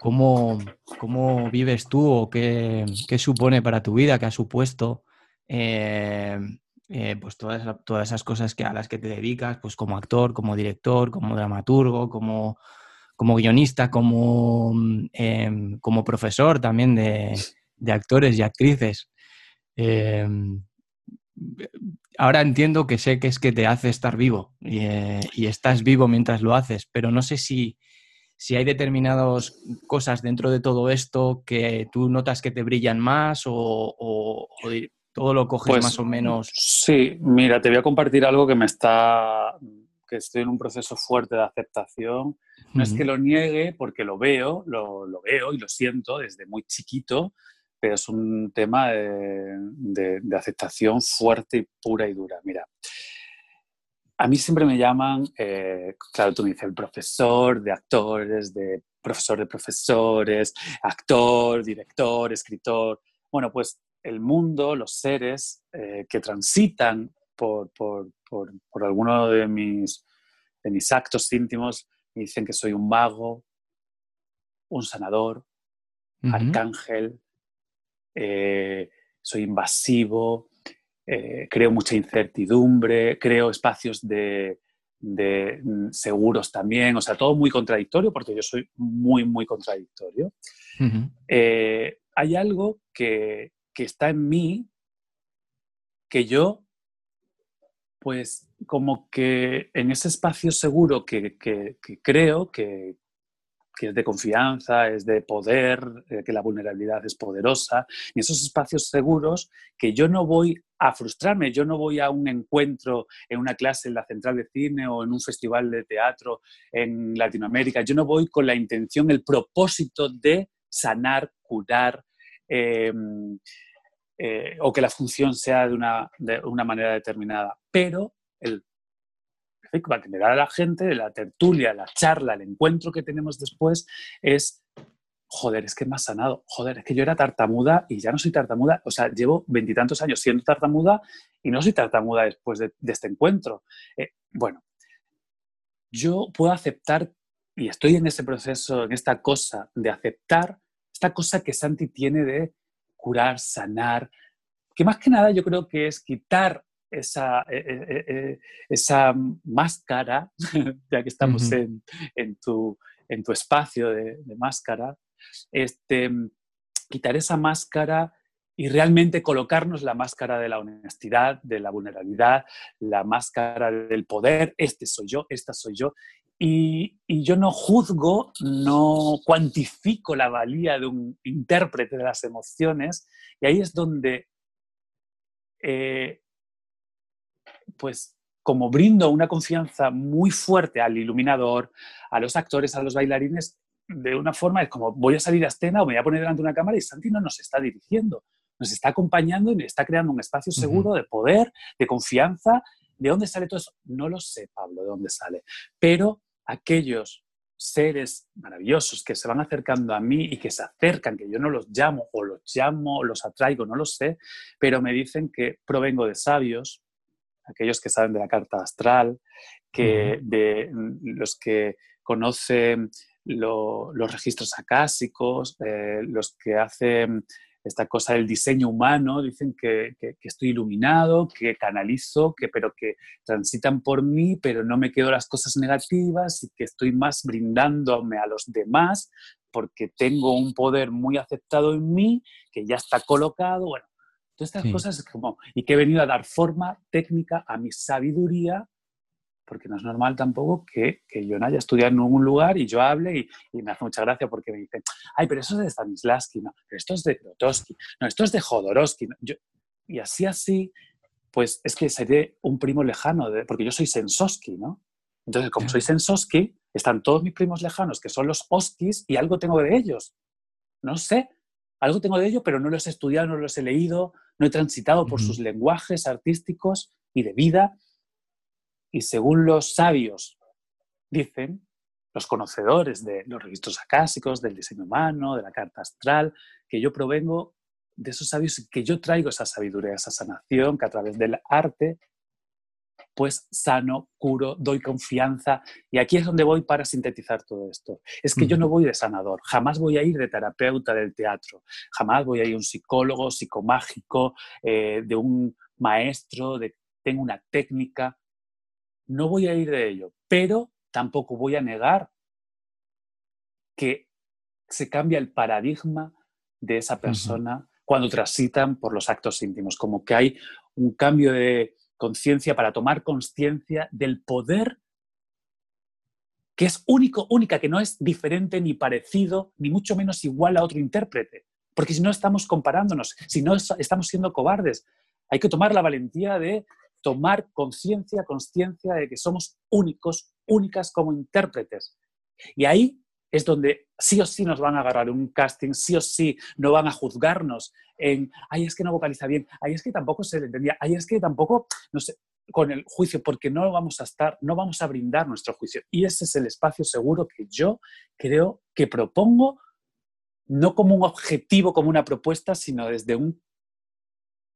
cómo, cómo vives tú o qué, supone para tu vida, qué ha supuesto eh, eh, pues todas, todas esas cosas que, a las que te dedicas, pues como actor, como director, como dramaturgo, como, como guionista, como, em, como profesor también de, de actores y actrices. Em, ahora entiendo que sé que es que te hace estar vivo eh, y, estás vivo mientras lo haces, pero no sé si, si hay determinadas cosas dentro de todo esto que tú notas que te brillan más o, todo lo coges pues, más o menos. Sí, mira, te voy a compartir algo que me está que estoy en un proceso fuerte de aceptación. No es que lo niegue porque lo veo, lo, lo, veo y lo siento desde muy chiquito, pero es un tema de, aceptación fuerte y pura y dura. Mira, a mí siempre me llaman, eh, claro, tú me dices, el profesor de actores, de profesor de profesores, actor, director, escritor. Bueno, pues el mundo, los seres eh, que transitan por, por, por, alguno de mis, de mis actos íntimos me dicen que soy un mago, un sanador, arcángel, eh, soy invasivo, eh, creo mucha incertidumbre, creo espacios de, mm, seguros también, o sea, todo muy contradictorio porque yo soy muy, muy contradictorio. Eh, hay algo que, que está en mí que yo, pues como que en ese espacio seguro que, que, creo que, que, es de confianza, es de poder, eh, que la vulnerabilidad es poderosa, en esos espacios seguros que yo no voy a frustrarme, yo no voy a un encuentro en una clase en la central de cine o en un festival de teatro en Latinoamérica, yo no voy con la intención, el propósito de sanar, curar. Eh, eh, o que la función sea de una, de una manera determinada. Pero el feedback que me da la gente, la tertulia, la charla, el encuentro que tenemos después es, joder, es que me ha sanado, joder, es que yo era tartamuda y ya no soy tartamuda, o sea, llevo veintitantos años siendo tartamuda y no soy tartamuda después de, este encuentro. Eh, bueno, yo puedo aceptar, y estoy en ese proceso, en esta cosa de aceptar, esta cosa que Santi tiene de curar, sanar, que más que nada yo creo que es quitar esa, eh, eh, eh, esa máscara, (laughs) ya que estamos en, tu, en, tu, espacio de, máscara, este, quitar esa máscara y realmente colocarnos la máscara de la honestidad, de la vulnerabilidad, la máscara del poder, este soy yo, esta soy yo. Y, y, yo no juzgo, no cuantifico la valía de un intérprete de las emociones, y ahí es donde eh, pues como brindo una confianza muy fuerte al iluminador, a los actores, a los bailarines, de una forma es como voy a salir a escena o me voy a poner delante de una cámara y Santi no nos está dirigiendo, nos está acompañando y está creando un espacio seguro de poder, de confianza. ¿De dónde sale todo eso? No lo sé, Pablo, de dónde sale. Pero aquellos seres maravillosos que se van acercando a mí y que se acercan, que yo no los llamo o los llamo, los atraigo, no lo sé, pero me dicen que provengo de sabios, aquellos que saben de la carta astral, que de mm, los que conocen los registros acásicos, eh, los que hacen esta cosa del diseño humano, dicen que, estoy iluminado, que canalizo, que, pero que transitan por mí, pero no me quedo las cosas negativas y que estoy más brindándome a los demás porque tengo un poder muy aceptado en mí, que ya está colocado, bueno, todas estas cosas como, y que he venido a dar forma técnica a mi sabiduría porque no es normal tampoco que, que, yo no haya estudiado en ningún lugar y yo hable y, y, me hace mucha gracia porque me dicen, ay, pero eso es de Stanislavski, no, pero esto es de Krotowski, no, esto es de Jodorowsky. y así, así, pues es que seré un primo lejano, de, porque yo soy Sensowski, ¿no? Entonces, como soy Sensowski, están todos mis primos lejanos, que son los Oskis, y algo tengo de ellos. No sé, algo tengo de ellos, pero no los he estudiado, no los he leído, no he transitado por sus lenguajes artísticos y de vida. Y según los sabios dicen, los conocedores de los registros acásicos, del diseño humano, de la carta astral, que yo provengo de esos sabios y que yo traigo esa sabiduría, esa sanación, que a través del arte, pues sano, curo, doy confianza. Y aquí es donde voy para sintetizar todo esto. Es que yo no voy de sanador, jamás voy a ir de terapeuta del teatro, jamás voy a ir un psicólogo, psicomágico, eh, de un maestro, de tengo una técnica no voy a ir de ello, pero tampoco voy a negar que se cambia el paradigma de esa persona cuando transitan por los actos íntimos, como que hay un cambio de conciencia para tomar conciencia del poder que es único, única, que no es diferente ni parecido, ni mucho menos igual a otro intérprete. Porque si no estamos comparándonos, si no estamos siendo cobardes, hay que tomar la valentía de tomar conciencia, conciencia de que somos únicos, únicas como intérpretes. Y ahí es donde sí o sí nos van a agarrar un casting, sí o sí no van a juzgarnos en, ay, es que no vocaliza bien, ay, es que tampoco se le entendía, ay, es que tampoco, no sé, con el juicio, porque no vamos a estar, no vamos a brindar nuestro juicio. Y ese es el espacio seguro que yo creo que propongo, no como un objetivo, como una propuesta, sino desde un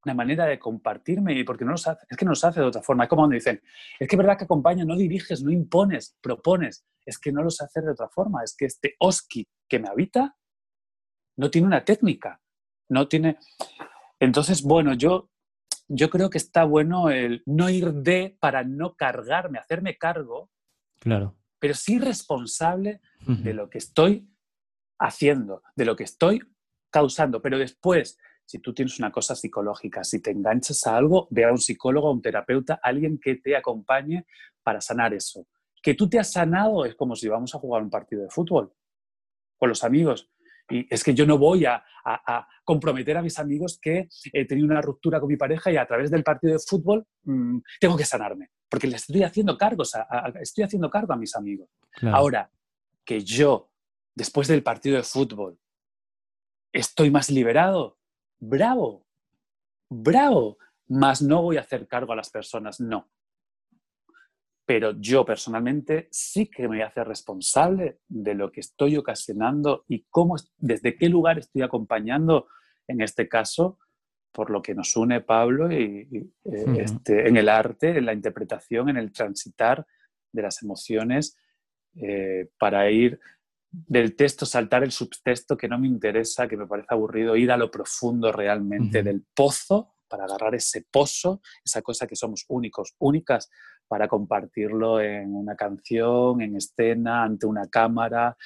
una manera de compartirme y porque no los hace, es que no los hace de otra forma. Es como cuando dicen, es que es verdad que acompaña, no diriges, no impones, propones. Es que no los hace de otra forma. Es que este Oski que me habita no tiene una técnica, no tiene... Entonces, bueno, yo yo creo que está bueno el no ir de para no cargarme, hacerme cargo, Claro. pero sí responsable de lo que estoy haciendo, de lo que estoy causando. Pero después, si tú tienes una cosa psicológica, si te enganchas a algo, ve a un psicólogo, a un terapeuta, alguien que te acompañe para sanar eso. Que tú te has sanado es como si vamos a jugar un partido de fútbol con los amigos. Y es que yo no voy a, a- a comprometer a mis amigos que he tenido una ruptura con mi pareja y a través del partido de fútbol mm, tengo que sanarme, porque le estoy haciendo cargos, a- a- estoy haciendo cargo a mis amigos. Claro. Ahora, que yo, después del partido de fútbol, estoy más liberado, bravo, bravo, más no voy a hacer cargo a las personas, no. Pero yo personalmente sí que me voy a hacer responsable de lo que estoy ocasionando y cómo, es- desde qué lugar estoy acompañando, en este caso, por lo que nos une Pablo y, y, eh, este, en el arte, en la interpretación, en el transitar de las emociones eh, para ir del texto, saltar el subtexto que no me interesa, que me parece aburrido, ir a lo profundo realmente del pozo para agarrar ese pozo, esa cosa que somos únicos, únicas, para compartirlo en una canción, en escena, ante una cámara,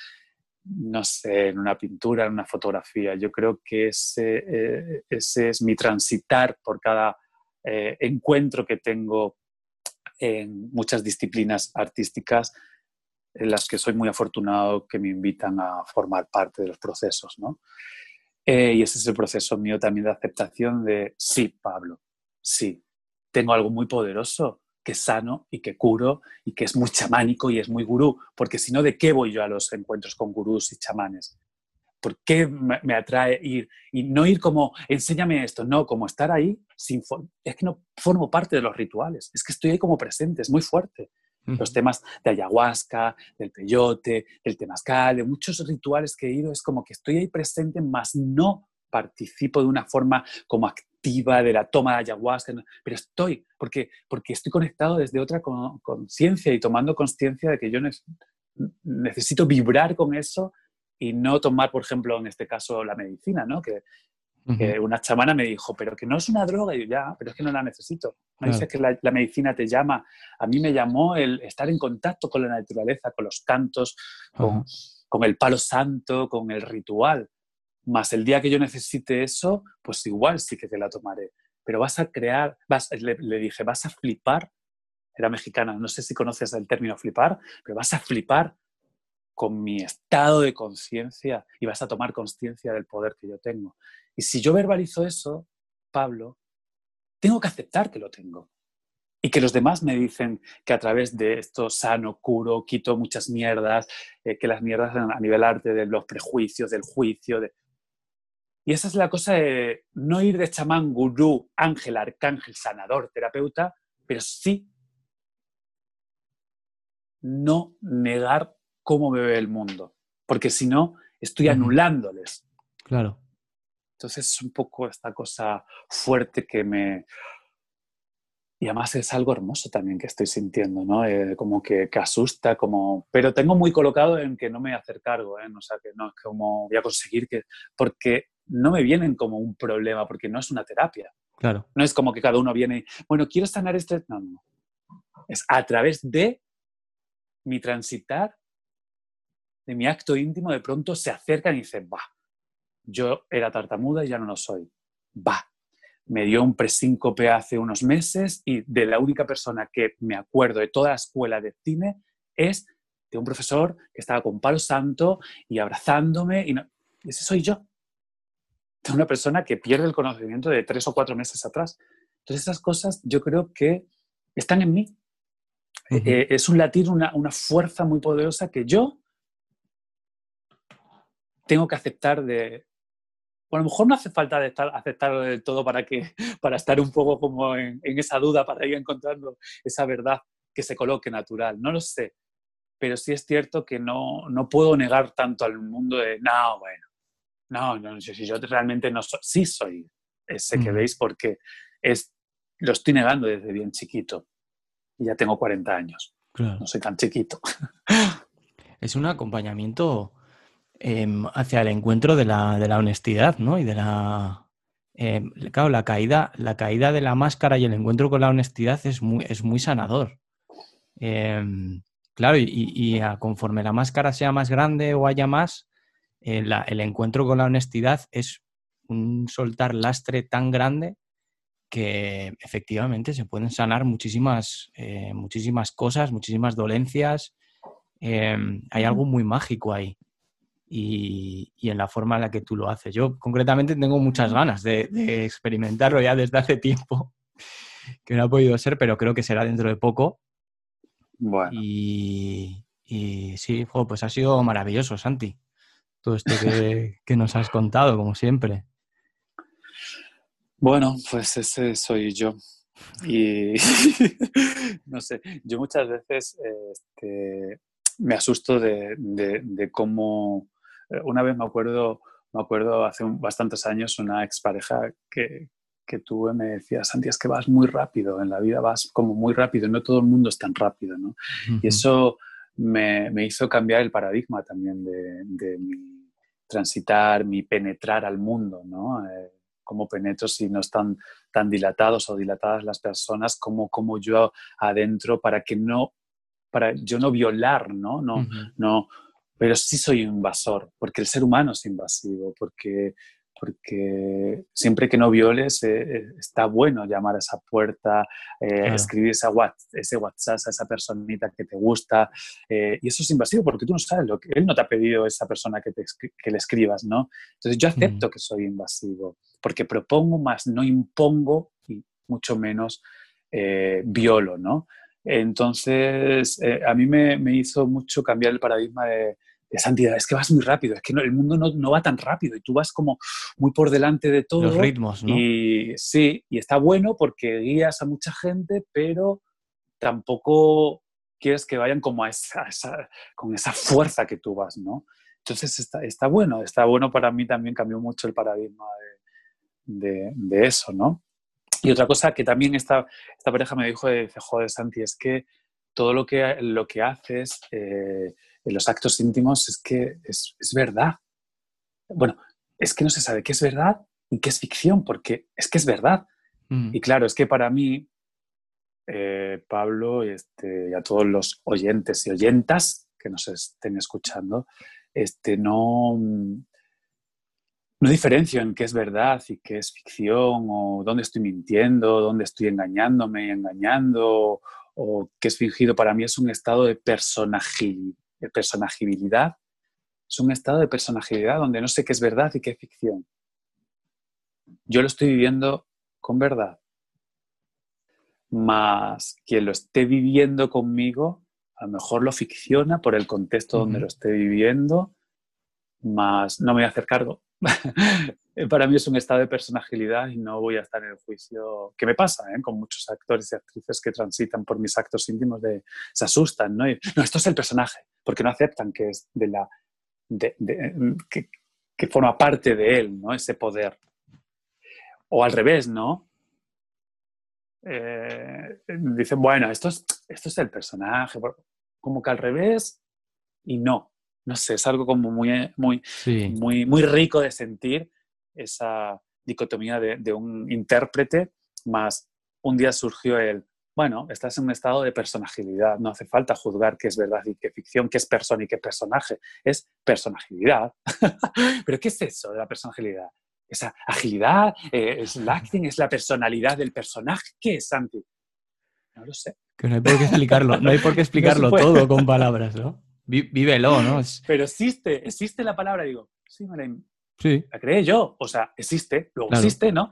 no sé, en una pintura, en una fotografía. Yo creo que ese, eh, ese es mi transitar por cada eh, encuentro que tengo en muchas disciplinas artísticas en las que soy muy afortunado que me invitan a formar parte de los procesos, ¿no? Eh, y ese es el proceso mío también de aceptación de, sí, Pablo, sí, tengo algo muy poderoso que sano y que curo y que es muy chamánico y es muy gurú, porque si no, ¿de qué voy yo a los encuentros con gurús y chamanes? ¿Por qué me atrae ir? Y no ir como, enséñame esto, no, como estar ahí, sin es que no formo parte de los rituales, es que estoy ahí como presente, es muy fuerte los temas de ayahuasca, del peyote, del temazcal, de muchos rituales que he ido, es como que estoy ahí presente, más no participo de una forma como activa de la toma de ayahuasca, pero estoy, porque, porque estoy conectado desde otra con- conciencia y tomando conciencia de que yo ne- necesito vibrar con eso y no tomar, por ejemplo, en este caso, la medicina, ¿no? Que, Que una chamana me dijo, pero que no es una droga, y yo, ya, pero es que no la necesito. Me Claro. dices que la, la medicina te llama. A mí me llamó el estar en contacto con la naturaleza, con los cantos, con el palo santo, con el ritual. Más el día que yo necesite eso, pues igual sí que te la tomaré. Pero vas a crear, vas, le, le dije, vas a flipar, era mexicana, no sé si conoces el término flipar, pero vas a flipar con mi estado de conciencia y vas a tomar conciencia del poder que yo tengo. Y si yo verbalizo eso, Pablo, tengo que aceptar que lo tengo. Y que los demás me dicen que a través de esto sano, curo, quito muchas mierdas, eh, que las mierdas a nivel arte de los prejuicios, del juicio. De... Y esa es la cosa de no ir de chamán, gurú, ángel, arcángel, sanador, terapeuta, pero sí no negar cómo me ve el mundo. Porque si no, estoy anulándoles. Claro. Entonces es un poco esta cosa fuerte que me... Y además es algo hermoso también que estoy sintiendo, ¿no? Eh, como que, que asusta, como... Pero tengo muy colocado en que no me voy a hacer cargo, ¿eh? O sea, que no es como voy a conseguir que... Porque no me vienen como un problema, porque no es una terapia. Claro. No es como que cada uno viene y, bueno, quiero sanar este... No, no. Es a través de mi transitar, de mi acto íntimo, de pronto se acercan y dicen, va, yo era tartamuda y ya no lo soy. Va. Me dio un presíncope hace unos meses y de la única persona que me acuerdo de toda la escuela de cine es de un profesor que estaba con palo santo y abrazándome y no, ese soy yo. De una persona que pierde el conocimiento de tres o cuatro meses atrás. Entonces esas cosas yo creo que están en mí. Eh, es un latir, una, una fuerza muy poderosa que yo tengo que aceptar de... Bueno, a lo mejor no hace falta de estar, aceptarlo del todo para, que, (laughs) para estar un poco como en, en esa duda, para ir encontrando esa verdad que se coloque natural. No lo sé, pero sí es cierto que no, no puedo negar tanto al mundo de, no, bueno, no, no, yo, si yo realmente no soy, sí soy ese que veis porque es, lo estoy negando desde bien chiquito. Y ya tengo 40 años, Claro. no soy tan chiquito. (laughs) Es un acompañamiento em, hacia el encuentro de la, de la honestidad, ¿no? Y de la eh, claro, la caída, la caída de la máscara y el encuentro con la honestidad es muy, es muy sanador. Em, claro, y, conforme la máscara sea más grande o haya más, el encuentro con la honestidad es un soltar lastre tan grande que efectivamente se pueden sanar muchísimas, eh, muchísimas cosas, muchísimas dolencias. Em, hay algo muy mágico ahí. Y, en la forma en la que tú lo haces. Yo concretamente tengo muchas ganas de, experimentarlo ya desde hace tiempo, (laughs) que no ha podido ser, pero creo que será dentro de poco. Bueno. Y, sí, pues ha sido maravilloso, Santi, todo esto (laughs) que nos has contado, como siempre. Bueno, pues ese soy yo. Y (laughs) no sé, yo muchas veces este, me asusto de, cómo, eh, una vez me acuerdo, me acuerdo hace bastantes años, una expareja que, que tuve me decía, Santi, es que vas muy rápido, en la vida vas como muy rápido, no todo el mundo es tan rápido, ¿no? Y eso me, me, hizo cambiar el paradigma también de, de mi transitar, mi penetrar al mundo, ¿no? Eh, cómo penetro si no están tan dilatados o dilatadas las personas, como, como yo adentro para que no, para yo no violar, ¿no? No, no, pero sí soy invasor, porque el ser humano es invasivo, porque porque siempre que no violes eh, eh, está bueno llamar a esa puerta, eh, escribir ese WhatsApp a esa personita que te gusta. y eso es invasivo porque tú no sabes lo que él no te ha pedido esa persona que, te, que le escribas, ¿no? Entonces yo acepto que soy invasivo porque propongo más, no impongo y mucho menos violo, ¿no? Entonces a mí me, me hizo mucho cambiar el paradigma de de santidad, es que vas muy rápido, es que el mundo no, va tan rápido y tú vas como muy por delante de todo. Los ritmos, ¿no? Y sí, y está bueno porque guías a mucha gente, pero tampoco quieres que vayan como a esa, con esa fuerza que tú vas, ¿no? Entonces está, está, bueno, está bueno para mí también cambió mucho el paradigma de, de, eso, ¿no? Y otra cosa que también esta, esta pareja me dijo, de, joder, Santi, es que todo lo que, lo que haces... Eh, en los actos íntimos es que es, verdad. Bueno, es que no se sabe qué es verdad y qué es ficción, porque es que es verdad. Mm. Y claro, es que para mí, eh, Pablo, este, y a todos los oyentes y oyentas que nos estén escuchando, este, no, no diferencio en qué es verdad y qué es ficción, o dónde estoy mintiendo, dónde estoy engañándome y engañando, o qué es fingido. Para mí es un estado de personaje, de personajibilidad, es un estado de personajibilidad donde no sé qué es verdad y qué es ficción. Yo lo estoy viviendo con verdad. Más quien lo esté viviendo conmigo, a lo mejor lo ficciona por el contexto donde lo esté viviendo, más no me voy a hacer cargo. (laughs) Para mí es un estado de personalidad y no voy a estar en el juicio. ¿Qué me pasa eh? con muchos actores y actrices que transitan por mis actos íntimos? De, se asustan, ¿no? no, esto es el personaje porque no aceptan que es de la que, forma parte de él, ¿no? Ese poder. O al revés, ¿no? Eh, dicen, bueno, esto es, esto es el personaje, como que al revés y no. No sé, es algo como muy, muy, muy, muy rico de sentir esa dicotomía de, de un intérprete, más un día surgió el, bueno, estás en un estado de personalidad, no hace falta juzgar qué es verdad y qué ficción, qué es persona y qué personaje, es personalidad. (laughs) Pero ¿qué es eso de la personalidad? Esa agilidad, eh, es el acting, es la personalidad del personaje. ¿Qué es, Santi? No lo sé. Que no hay por qué explicarlo, no hay por qué (laughs) explicarlo todo con palabras, ¿no? Vívelo, ¿no? (gasps) Pero existe, existe la palabra, digo, sí, la, sí. la creé yo, o sea, existe, luego existe, ¿no?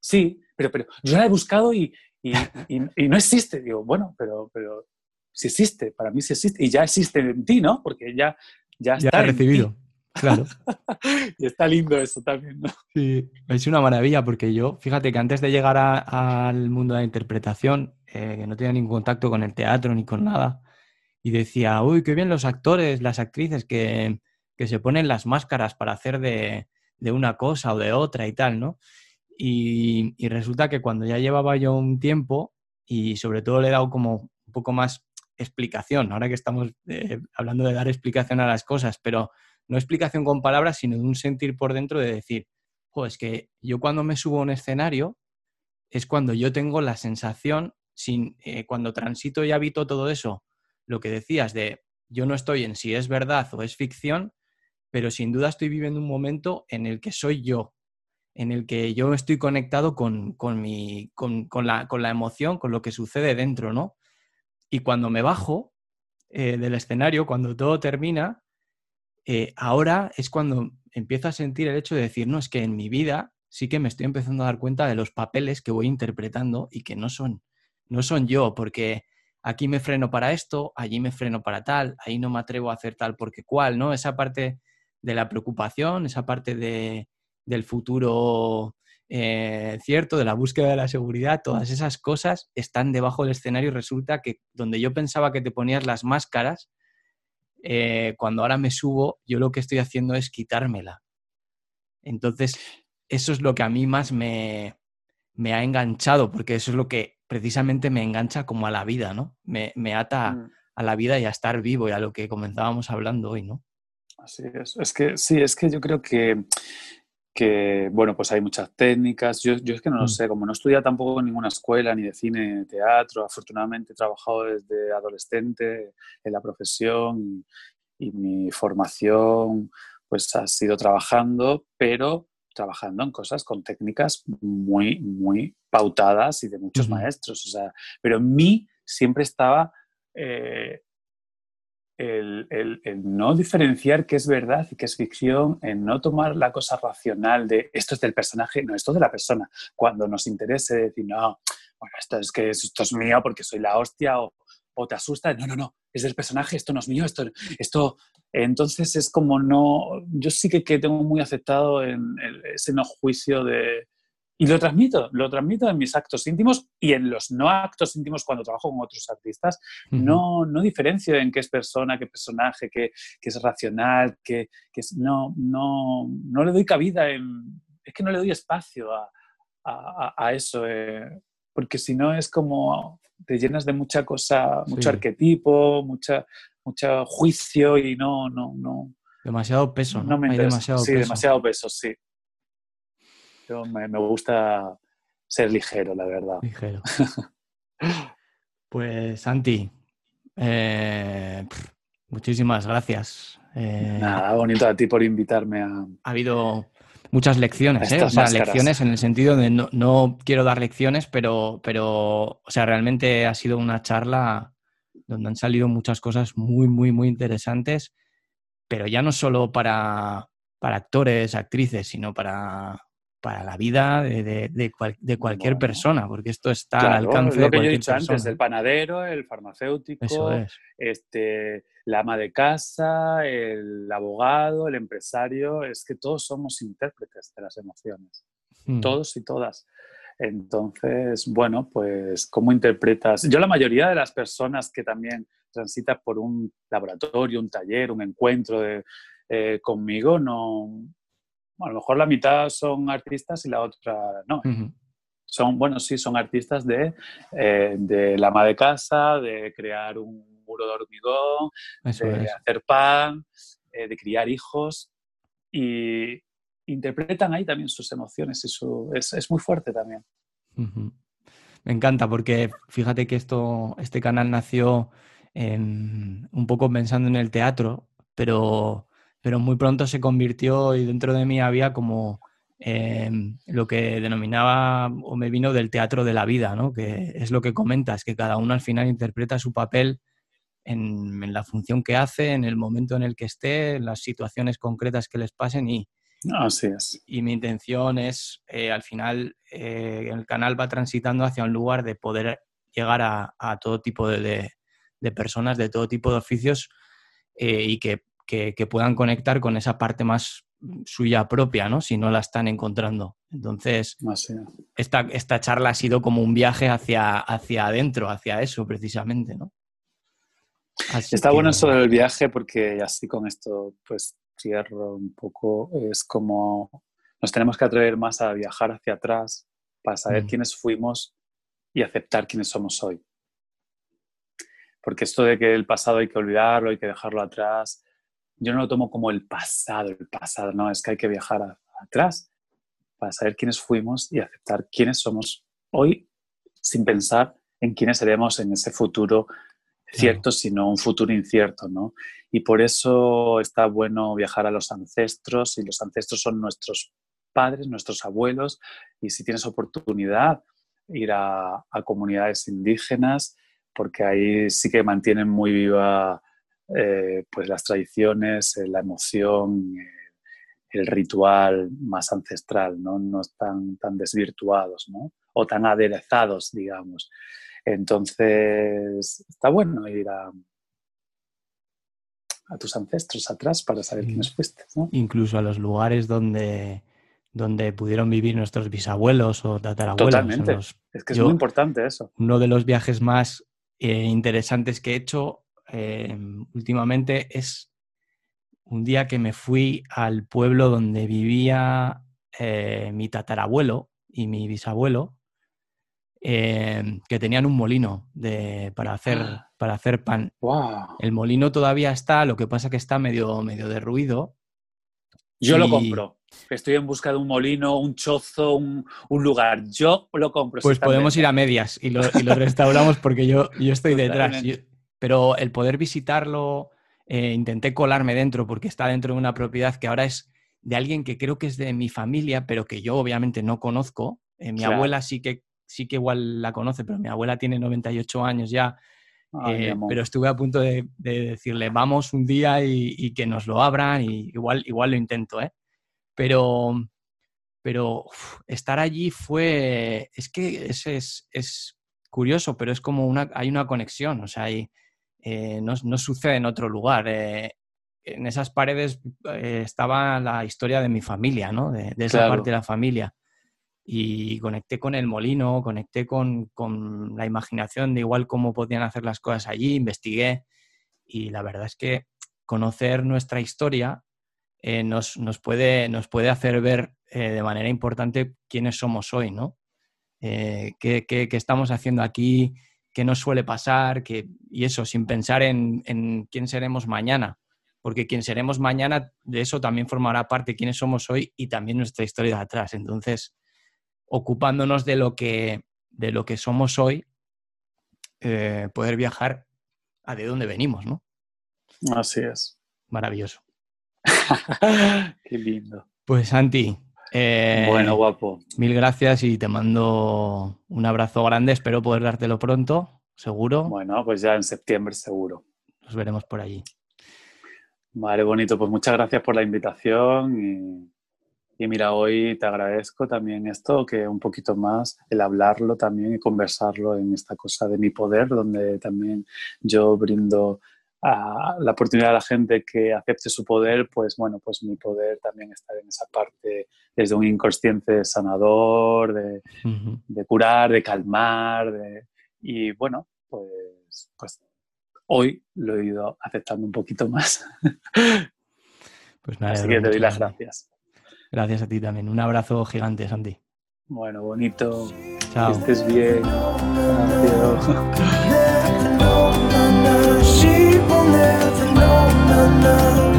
Sí, pero, pero yo la he buscado y, y, y, no existe. Digo, bueno, pero, pero si existe, para mí sí existe, y ya existe en ti, ¿no? Porque ya, ya está. Ya recibido, claro. (laughs) y está lindo eso también, ¿no? Sí, es una maravilla, porque yo, fíjate que antes de llegar al mundo de la interpretación, eh, que no tenía ningún contacto con el teatro ni con nada, y decía, uy, qué bien los actores, las actrices que, que se ponen las máscaras para hacer de, de una cosa o de otra y tal, ¿no? Y, resulta que cuando ya llevaba yo un tiempo y sobre todo le he dado como un poco más explicación, ahora que estamos eh, hablando de dar explicación a las cosas, pero no explicación con palabras, sino de un sentir por dentro de decir, jo, es que yo cuando me subo a un escenario es cuando yo tengo la sensación, sin, eh, cuando transito y habito todo eso, lo que decías de yo no estoy en si es verdad o es ficción, pero sin duda estoy viviendo un momento en el que soy yo, en el que yo estoy conectado con, mi, con, la, con la emoción, con lo que sucede dentro, ¿no? Y cuando me bajo eh, del escenario, cuando todo termina, eh, ahora es cuando empiezo a sentir el hecho de decir, no, es que en mi vida sí que me estoy empezando a dar cuenta de los papeles que voy interpretando y que no son, no son yo, porque aquí me freno para esto, allí me freno para tal, ahí no me atrevo a hacer tal porque cual, ¿no? Esa parte de la preocupación, esa parte de, del futuro eh, cierto, de la búsqueda de la seguridad, todas esas cosas están debajo del escenario y resulta que donde yo pensaba que te ponías las máscaras, eh, cuando ahora me subo, yo lo que estoy haciendo es quitármela. Entonces, eso es lo que a mí más me, me ha enganchado, porque eso es lo que precisamente me engancha como a la vida, ¿no? Me, me ata mm. a la vida y a estar vivo y a lo que comenzábamos hablando hoy, ¿no? Así es. Es que sí, es que yo creo que, que bueno, pues hay muchas técnicas. Yo, yo es que no lo mm. sé, como no estudia tampoco en ninguna escuela, ni de cine, ni de teatro, afortunadamente he trabajado desde adolescente en la profesión y, y mi formación pues ha sido trabajando, pero trabajando en cosas con técnicas muy, muy pautadas y de muchos maestros. O sea, pero en mí siempre estaba eh, el, no diferenciar qué es verdad y qué es ficción, en no tomar la cosa racional de esto es del personaje, no, esto es de la persona. Cuando nos interese decir, no, bueno, esto es que esto es mío porque soy la hostia o, o te asusta, no, no, no, es del personaje, esto no es mío, esto, esto, entonces es como no, yo sí que, que tengo muy aceptado en ese no juicio de, y lo transmito, lo transmito en mis actos íntimos y en los no actos íntimos cuando trabajo con otros artistas. no, no diferencio en qué es persona, qué personaje, qué, qué es racional, qué, qué es, no, no, no le doy cabida, en, es que no le doy espacio a, a, a eso. Eh, porque si no es como te llenas de mucha cosa, mucho arquetipo, mucha, mucho juicio y no, no, no. Demasiado peso, ¿no? me Hay demasiado sí, demasiado peso, sí. Yo me, gusta ser ligero, la verdad. Ligero. (laughs) pues, Santi, eh, muchísimas gracias. Eh, Nada, bonito a ti por invitarme a... Ha habido muchas lecciones, ¿eh? O sea, lecciones en el sentido de no, quiero dar lecciones, pero, pero, o sea, realmente ha sido una charla donde han salido muchas cosas muy, muy, muy interesantes, pero ya no solo para, para actores, actrices, sino para, para la vida de, de, cualquier persona, porque esto está al alcance lo que yo he dicho antes, el panadero, el farmacéutico, este, la ama de casa, el abogado, el empresario, es que todos somos intérpretes de las emociones, hmm. todos y todas. Entonces, bueno, pues, ¿cómo interpretas? Yo la mayoría de las personas que también transitan por un laboratorio, un taller, un encuentro eh, conmigo, no, a lo mejor la mitad son artistas y la otra no. Son, bueno, sí, son artistas de, eh, de la ama de casa, de crear un muro de hormigón, de hacer pan, eh, de criar hijos y interpretan ahí también sus emociones y su, es, es muy fuerte también. Me encanta porque fíjate que esto, este canal nació un poco pensando en el teatro, pero pero muy pronto se convirtió y dentro de mí había como em, lo que denominaba o me vino del teatro de la vida, ¿no? que es lo que comentas, que cada uno al final interpreta su papel en, la función que hace, en el momento en el que esté, en las situaciones concretas que les pasen y, Así es. Y mi intención es, eh, al final, eh, el canal va transitando hacia un lugar de poder llegar a, todo tipo de, personas, de todo tipo de oficios, eh, y que que, puedan conectar con esa parte más suya propia, ¿no? Si no la están encontrando. Entonces, esta, esta, charla ha sido como un viaje hacia, hacia adentro, hacia eso precisamente, ¿no? Está bueno eso del viaje porque así con esto pues cierro un poco. Es como nos tenemos que atrever más a viajar hacia atrás para saber mm. quiénes fuimos y aceptar quiénes somos hoy. Porque esto de que el pasado hay que olvidarlo, hay que dejarlo atrás, yo no lo tomo como el pasado, el pasado, no, es que hay que viajar atrás para saber quiénes fuimos y aceptar quiénes somos hoy sin pensar en quiénes seremos en ese futuro cierto, sino un futuro incierto, ¿no? Y por eso está bueno viajar a los ancestros y los ancestros son nuestros padres, nuestros abuelos y si tienes oportunidad ir a, comunidades indígenas porque ahí sí que mantienen muy viva eh, pues las tradiciones, eh, la emoción, eh, el ritual más ancestral, ¿no? No están tan desvirtuados, ¿no? O tan aderezados, digamos. Entonces, está bueno ir a, a tus ancestros atrás para saber quiénes fuiste. Incluso a los lugares donde, donde pudieron vivir nuestros bisabuelos o tatarabuelos. Totalmente. es que es muy importante eso. Uno de los viajes más eh, interesantes que he hecho eh, últimamente es un día que me fui al pueblo donde vivía eh, mi tatarabuelo y mi bisabuelo Em, que tenían un molino de, para, hacer, ah. para hacer pan. El molino todavía está, lo que pasa que está medio, medio derruido. Yo lo compro. Estoy en busca de un molino, un chozo, un, lugar. Yo lo compro. Pues podemos ir a medias y lo, restauramos porque yo, yo estoy (laughs) detrás. Pero el poder visitarlo, eh, intenté colarme dentro porque está dentro de una propiedad que ahora es de alguien que creo que es de mi familia, pero que yo obviamente no conozco. Eh, mi abuela sí que sí que igual la conoce, pero mi abuela tiene 98 años ya. Eh, pero estuve a punto de, decirle, vamos un día y, que nos lo abran, y igual, igual lo intento, ¿eh? Pero, pero estar allí fue, es que es, es, es, curioso, pero es como una, hay una conexión, o sea, hay, eh, no, no, sucede en otro lugar. Eh, en esas paredes estaba la historia de mi familia, ¿no? De, esa parte de la familia y conecté con el molino, conecté con, con, la imaginación de igual cómo podían hacer las cosas allí, investigué y la verdad es que conocer nuestra historia eh, nos, nos, puede, nos puede hacer ver eh, de manera importante quiénes somos hoy, ¿no? Eh, qué, qué, qué, estamos haciendo aquí, qué nos suele pasar, que, y eso, sin pensar en, en quién seremos mañana, porque quién seremos mañana, de eso también formará parte quiénes somos hoy y también nuestra historia de atrás. Entonces, ocupándonos de lo que, de lo que somos hoy, eh, poder viajar a de dónde venimos, ¿no? Así es. Maravilloso. (laughs) Qué lindo. Pues Santi. Eh, bueno, guapo. Mil gracias y te mando un abrazo grande. Espero poder dártelo pronto, seguro. Bueno, pues ya en septiembre seguro. Nos veremos por allí. Vale, bonito. Pues muchas gracias por la invitación y y mira, hoy te agradezco también esto, que un poquito más el hablarlo también y conversarlo en esta cosa de mi poder, donde también yo brindo a la oportunidad a la gente que acepte su poder, pues bueno, pues mi poder también está en esa parte desde un inconsciente sanador, de, de curar, de calmar, de, y bueno, pues, pues hoy lo he ido aceptando un poquito más. (laughs) Pues nada, Así que te doy las gracias. Gracias a ti también. Un abrazo gigante, Santi. Bueno, bonito. Chao. Que estés bien. (laughs) never, no, no, no.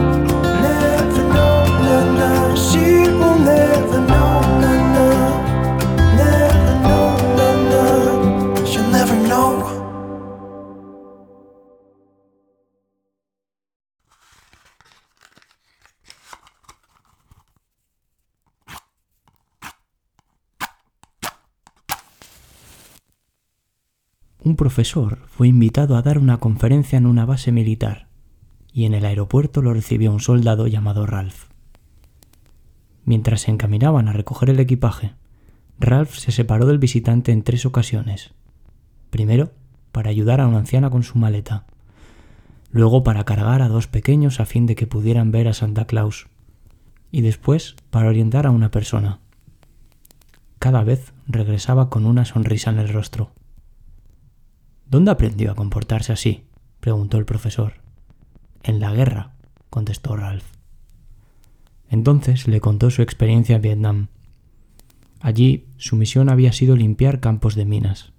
Un profesor fue invitado a dar una conferencia en una base militar, y en el aeropuerto lo recibió un soldado llamado Ralph. Mientras se encaminaban a recoger el equipaje, Ralph se separó del visitante en tres ocasiones. Primero, para ayudar a una anciana con su maleta. Luego para cargar a dos pequeños a fin de que pudieran ver a Santa Claus. Y después para orientar a una persona. Cada vez regresaba con una sonrisa en el rostro. ¿Dónde aprendió a comportarse así? preguntó el profesor. En la guerra, contestó Ralph. Entonces le contó su experiencia en Vietnam. Allí su misión había sido limpiar campos de minas.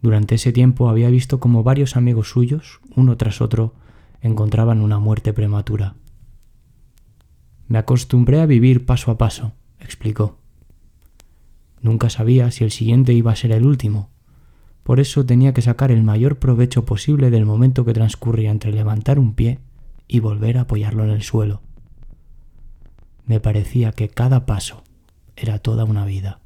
Durante ese tiempo había visto como varios amigos suyos, uno tras otro, encontraban una muerte prematura. Me acostumbré a vivir paso a paso, explicó. Nunca sabía si el siguiente iba a ser el último. Por eso tenía que sacar el mayor provecho posible del momento que transcurría entre levantar un pie y volver a apoyarlo en el suelo. Me parecía que cada paso era toda una vida.